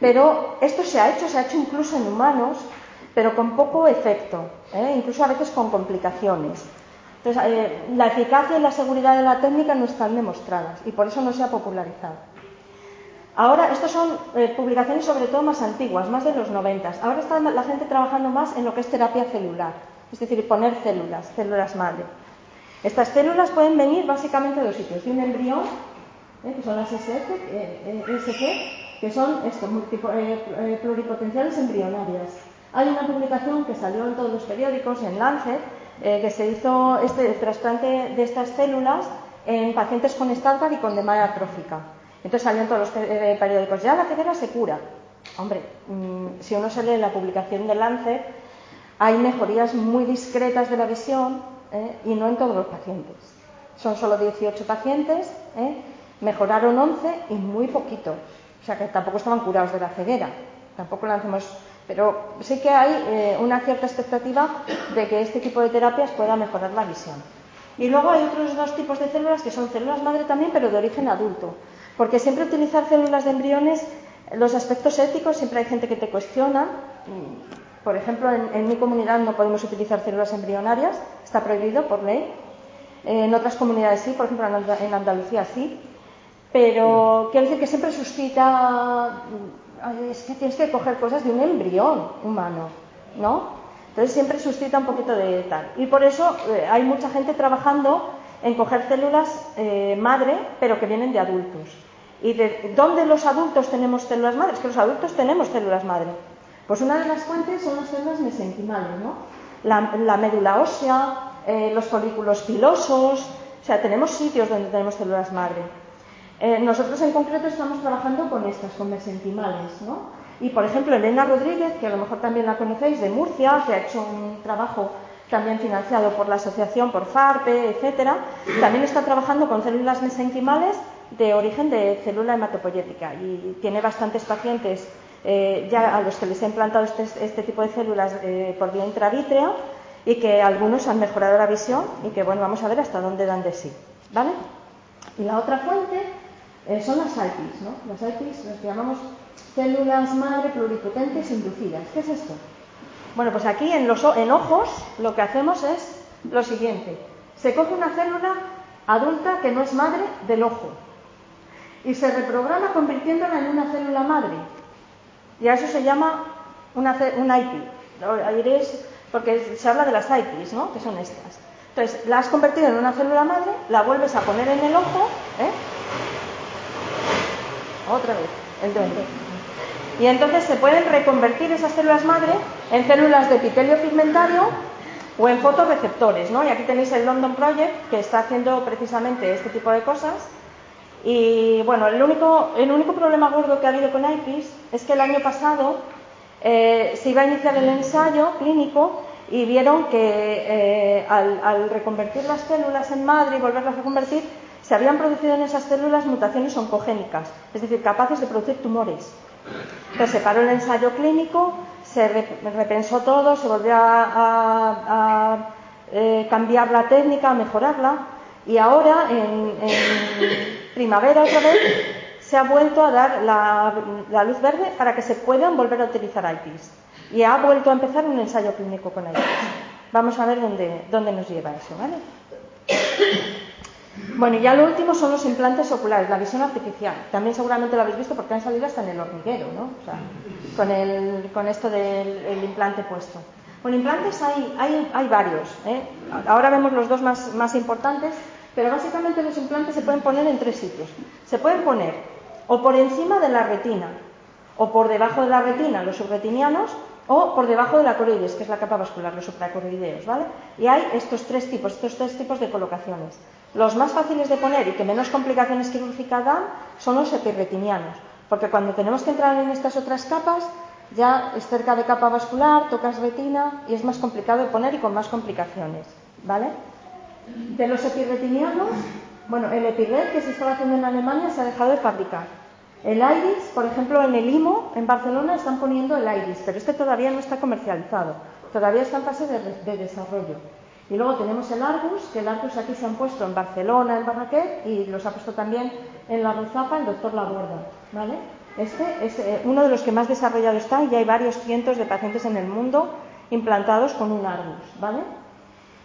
Pero esto se ha hecho, se ha hecho incluso en humanos, pero con poco efecto, ¿eh? incluso a veces con complicaciones. Entonces, eh, la eficacia y la seguridad de la técnica no están demostradas y por eso no se ha popularizado. Ahora, estas son eh, publicaciones sobre todo más antiguas, más de los 90. Ahora está la gente trabajando más en lo que es terapia celular, es decir, poner células, células madre. Estas células pueden venir básicamente de dos sitios, de un embrión, eh, que son las SF, que son esto, pluripotenciales embrionarias. Hay una publicación que salió en todos los periódicos, en Lancet, eh, que se hizo este trasplante de estas células en pacientes con Stargardt y con demanda atrófica. Entonces salieron todos los eh, periódicos, ya la ceguera se cura. Hombre, mm, si uno se lee la publicación de Lancet, hay mejorías muy discretas de la visión eh, y no en todos los pacientes. Son solo 18 pacientes, mejoraron 11 y muy poquito. O sea que tampoco estaban curados de la ceguera. Tampoco lancemos pero sí que hay eh, una cierta expectativa de que este tipo de terapias pueda mejorar la visión. Y luego hay otros dos tipos de células que son células madre también, pero de origen adulto. Porque siempre utilizar células de embriones, los aspectos éticos, siempre hay gente que te cuestiona. Por ejemplo, en, mi comunidad no podemos utilizar células embrionarias, está prohibido por ley. En otras comunidades sí, por ejemplo en Andalucía sí. Pero quiero decir que siempre suscita es que tienes que coger cosas de un embrión humano, ¿no? Entonces siempre suscita un poquito de tal. Y por eso eh, hay mucha gente trabajando en coger células eh, madre, pero que vienen de adultos. ¿Y de dónde los adultos tenemos células madres? Que los adultos tenemos células madre. Pues una de las fuentes son las células mesenquimales, ¿no? La, médula ósea, eh, los folículos pilosos, o sea, tenemos sitios donde tenemos células madre. Eh, nosotros en concreto estamos trabajando con estas, con mesenquimales, ¿no? Y por ejemplo, Elena Rodríguez, que a lo mejor también la conocéis, de Murcia, que ha hecho un trabajo también financiado por la asociación, por FARPE, etcétera, también está trabajando con células mesenquimales de origen de célula hematopoyética y tiene bastantes pacientes eh, ya a los que les ha implantado este, este tipo de células eh, por vía intravítrea y que algunos han mejorado la visión y que bueno, vamos a ver hasta dónde dan de sí, ¿vale? Y la otra fuente eh, son las IPs, ¿no? Las IPs las llamamos células madre pluripotentes inducidas. ¿Qué es esto? Bueno, pues aquí en, los, en ojos lo que hacemos es lo siguiente. Se coge una célula adulta que no es madre del ojo y se reprograma convirtiéndola en una célula madre. Y a eso se llama una, una IP. porque se habla de las IPs, ¿no? Que son estas. Entonces, la has convertido en una célula madre, la vuelves a poner en el ojo, ¿eh? Otra vez, el duende. Y entonces se pueden reconvertir esas células madre en células de epitelio pigmentario o en fotorreceptores, ¿no? Y aquí tenéis el London Project que está haciendo precisamente este tipo de cosas. Y bueno, el único, el único problema gordo que ha habido con IPIS es que el año pasado eh, se iba a iniciar el ensayo clínico y vieron que eh, al, al, reconvertir las células en madre y volverlas a reconvertir, se habían producido en esas células mutaciones oncogénicas, es decir, capaces de producir tumores. Se paró el ensayo clínico, se repensó todo, se volvió a, eh, cambiar la técnica, mejorarla. Y ahora, en, primavera otra vez, se ha vuelto a dar la, luz verde para que se puedan volver a utilizar IPs. Y ha vuelto a empezar un ensayo clínico con IPs. Vamos a ver dónde, dónde nos lleva eso, ¿vale? Bueno, y ya lo último son los implantes oculares, la visión artificial. También seguramente lo habéis visto porque han salido hasta en el hormiguero, ¿no? Con, el, con esto del implante puesto. Bueno, implantes hay, hay, hay varios. ¿eh? Ahora vemos los dos más, más importantes, pero básicamente los implantes se pueden poner en tres sitios. Se pueden poner o por encima de la retina, o por debajo de la retina, los subretinianos, o por debajo de la coroides, que es la capa vascular, los supracoroideos, ¿vale? Y hay estos tres tipos, estos tres tipos de colocaciones. Los más fáciles de poner y que menos complicaciones quirúrgicas dan son los epirretinianos, porque cuando tenemos que entrar en estas otras capas, ya es cerca de capa vascular, tocas retina y es más complicado de poner y con más complicaciones, ¿vale? De los epirretinianos, bueno, el epirret que se estaba haciendo en Alemania se ha dejado de fabricar. El iris, por ejemplo, en el IMO, en Barcelona, están poniendo el iris, pero este todavía no está comercializado, todavía está en fase de, desarrollo. Y luego tenemos el Argus, que el Argus aquí se han puesto en Barcelona, en Barraquer, y los ha puesto también en la Ruzapa el doctor Laborda, ¿vale? Este es eh, uno de los que más desarrollado está y hay varios cientos de pacientes en el mundo implantados con un Argus, ¿vale?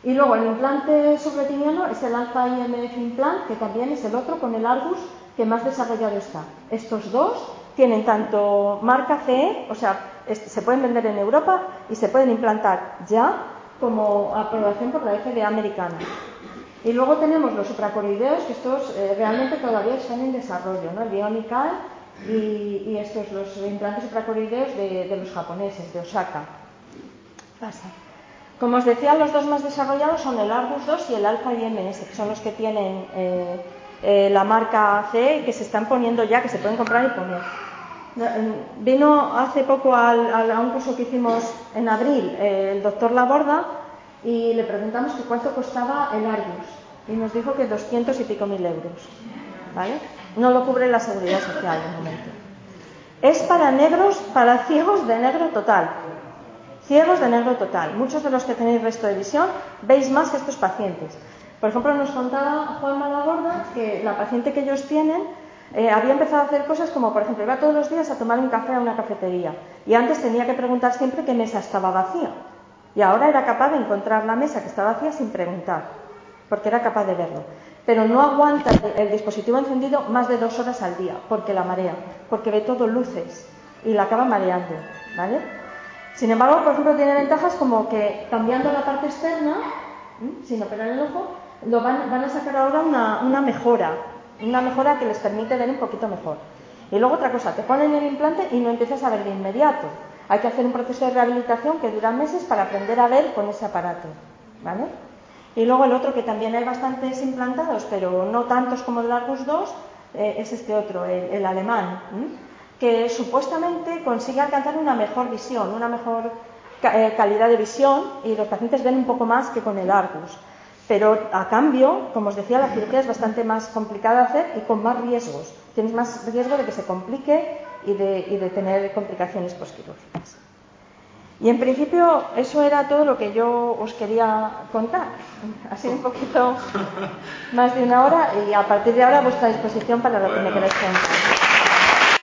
Y luego el implante subretiniano es el Alpha IMF Implant, que también es el otro con el Argus que más desarrollado está. Estos dos tienen tanto marca CE, o sea, se pueden vender en Europa y se pueden implantar ya como aprobación por la FDA americana. Y luego tenemos los supracoroideos, que estos eh, realmente todavía están en desarrollo, ¿no? El Bionical y, estos, los implantes supracoroideos de, los japoneses, de Osaka. Como os decía, los dos más desarrollados son el Argus 2 y el Alpha IMS, que son los que tienen eh, eh, la marca C que se están poniendo ya, que se pueden comprar y poner. Vino hace poco al, a un curso que hicimos en abril eh, el doctor Laborda y le preguntamos que cuánto costaba el Argus y nos dijo que 200 y pico mil euros. ¿vale? No lo cubre la seguridad social de momento. Es para negros, para ciegos de negro total. Ciegos de negro total. Muchos de los que tenéis resto de visión veis más que estos pacientes. Por ejemplo, nos contaba Juan Malagorda que la paciente que ellos tienen eh, había empezado a hacer cosas como, por ejemplo, iba todos los días a tomar un café a una cafetería y antes tenía que preguntar siempre qué mesa estaba vacía. Y ahora era capaz de encontrar la mesa que estaba vacía sin preguntar, porque era capaz de verlo pero no aguanta el dispositivo encendido más de dos horas al día, porque la marea, porque ve todo luces y la acaba mareando, ¿vale? Sin embargo, por ejemplo, tiene ventajas como que cambiando la parte externa, sin operar el ojo, lo van, a sacar ahora una, una, mejora, una mejora que les permite ver un poquito mejor. Y luego otra cosa, te ponen el implante y no empiezas a ver de inmediato. Hay que hacer un proceso de rehabilitación que dura meses para aprender a ver con ese aparato, ¿vale? Y luego el otro que también hay bastantes implantados, pero no tantos como el Argus 2, eh, es este otro, el, alemán, que supuestamente consigue alcanzar una mejor visión, una mejor eh, calidad de visión y los pacientes ven un poco más que con el Argus. Pero a cambio, como os decía, la cirugía es bastante más complicada de hacer y con más riesgos. Tienes más riesgo de que se complique y de, y de tener complicaciones postquirúrgicas. Y en principio eso era todo lo que yo os quería contar. Ha sido un poquito *laughs* más de una hora y a partir de ahora a vuestra disposición para lo que me queráis contar.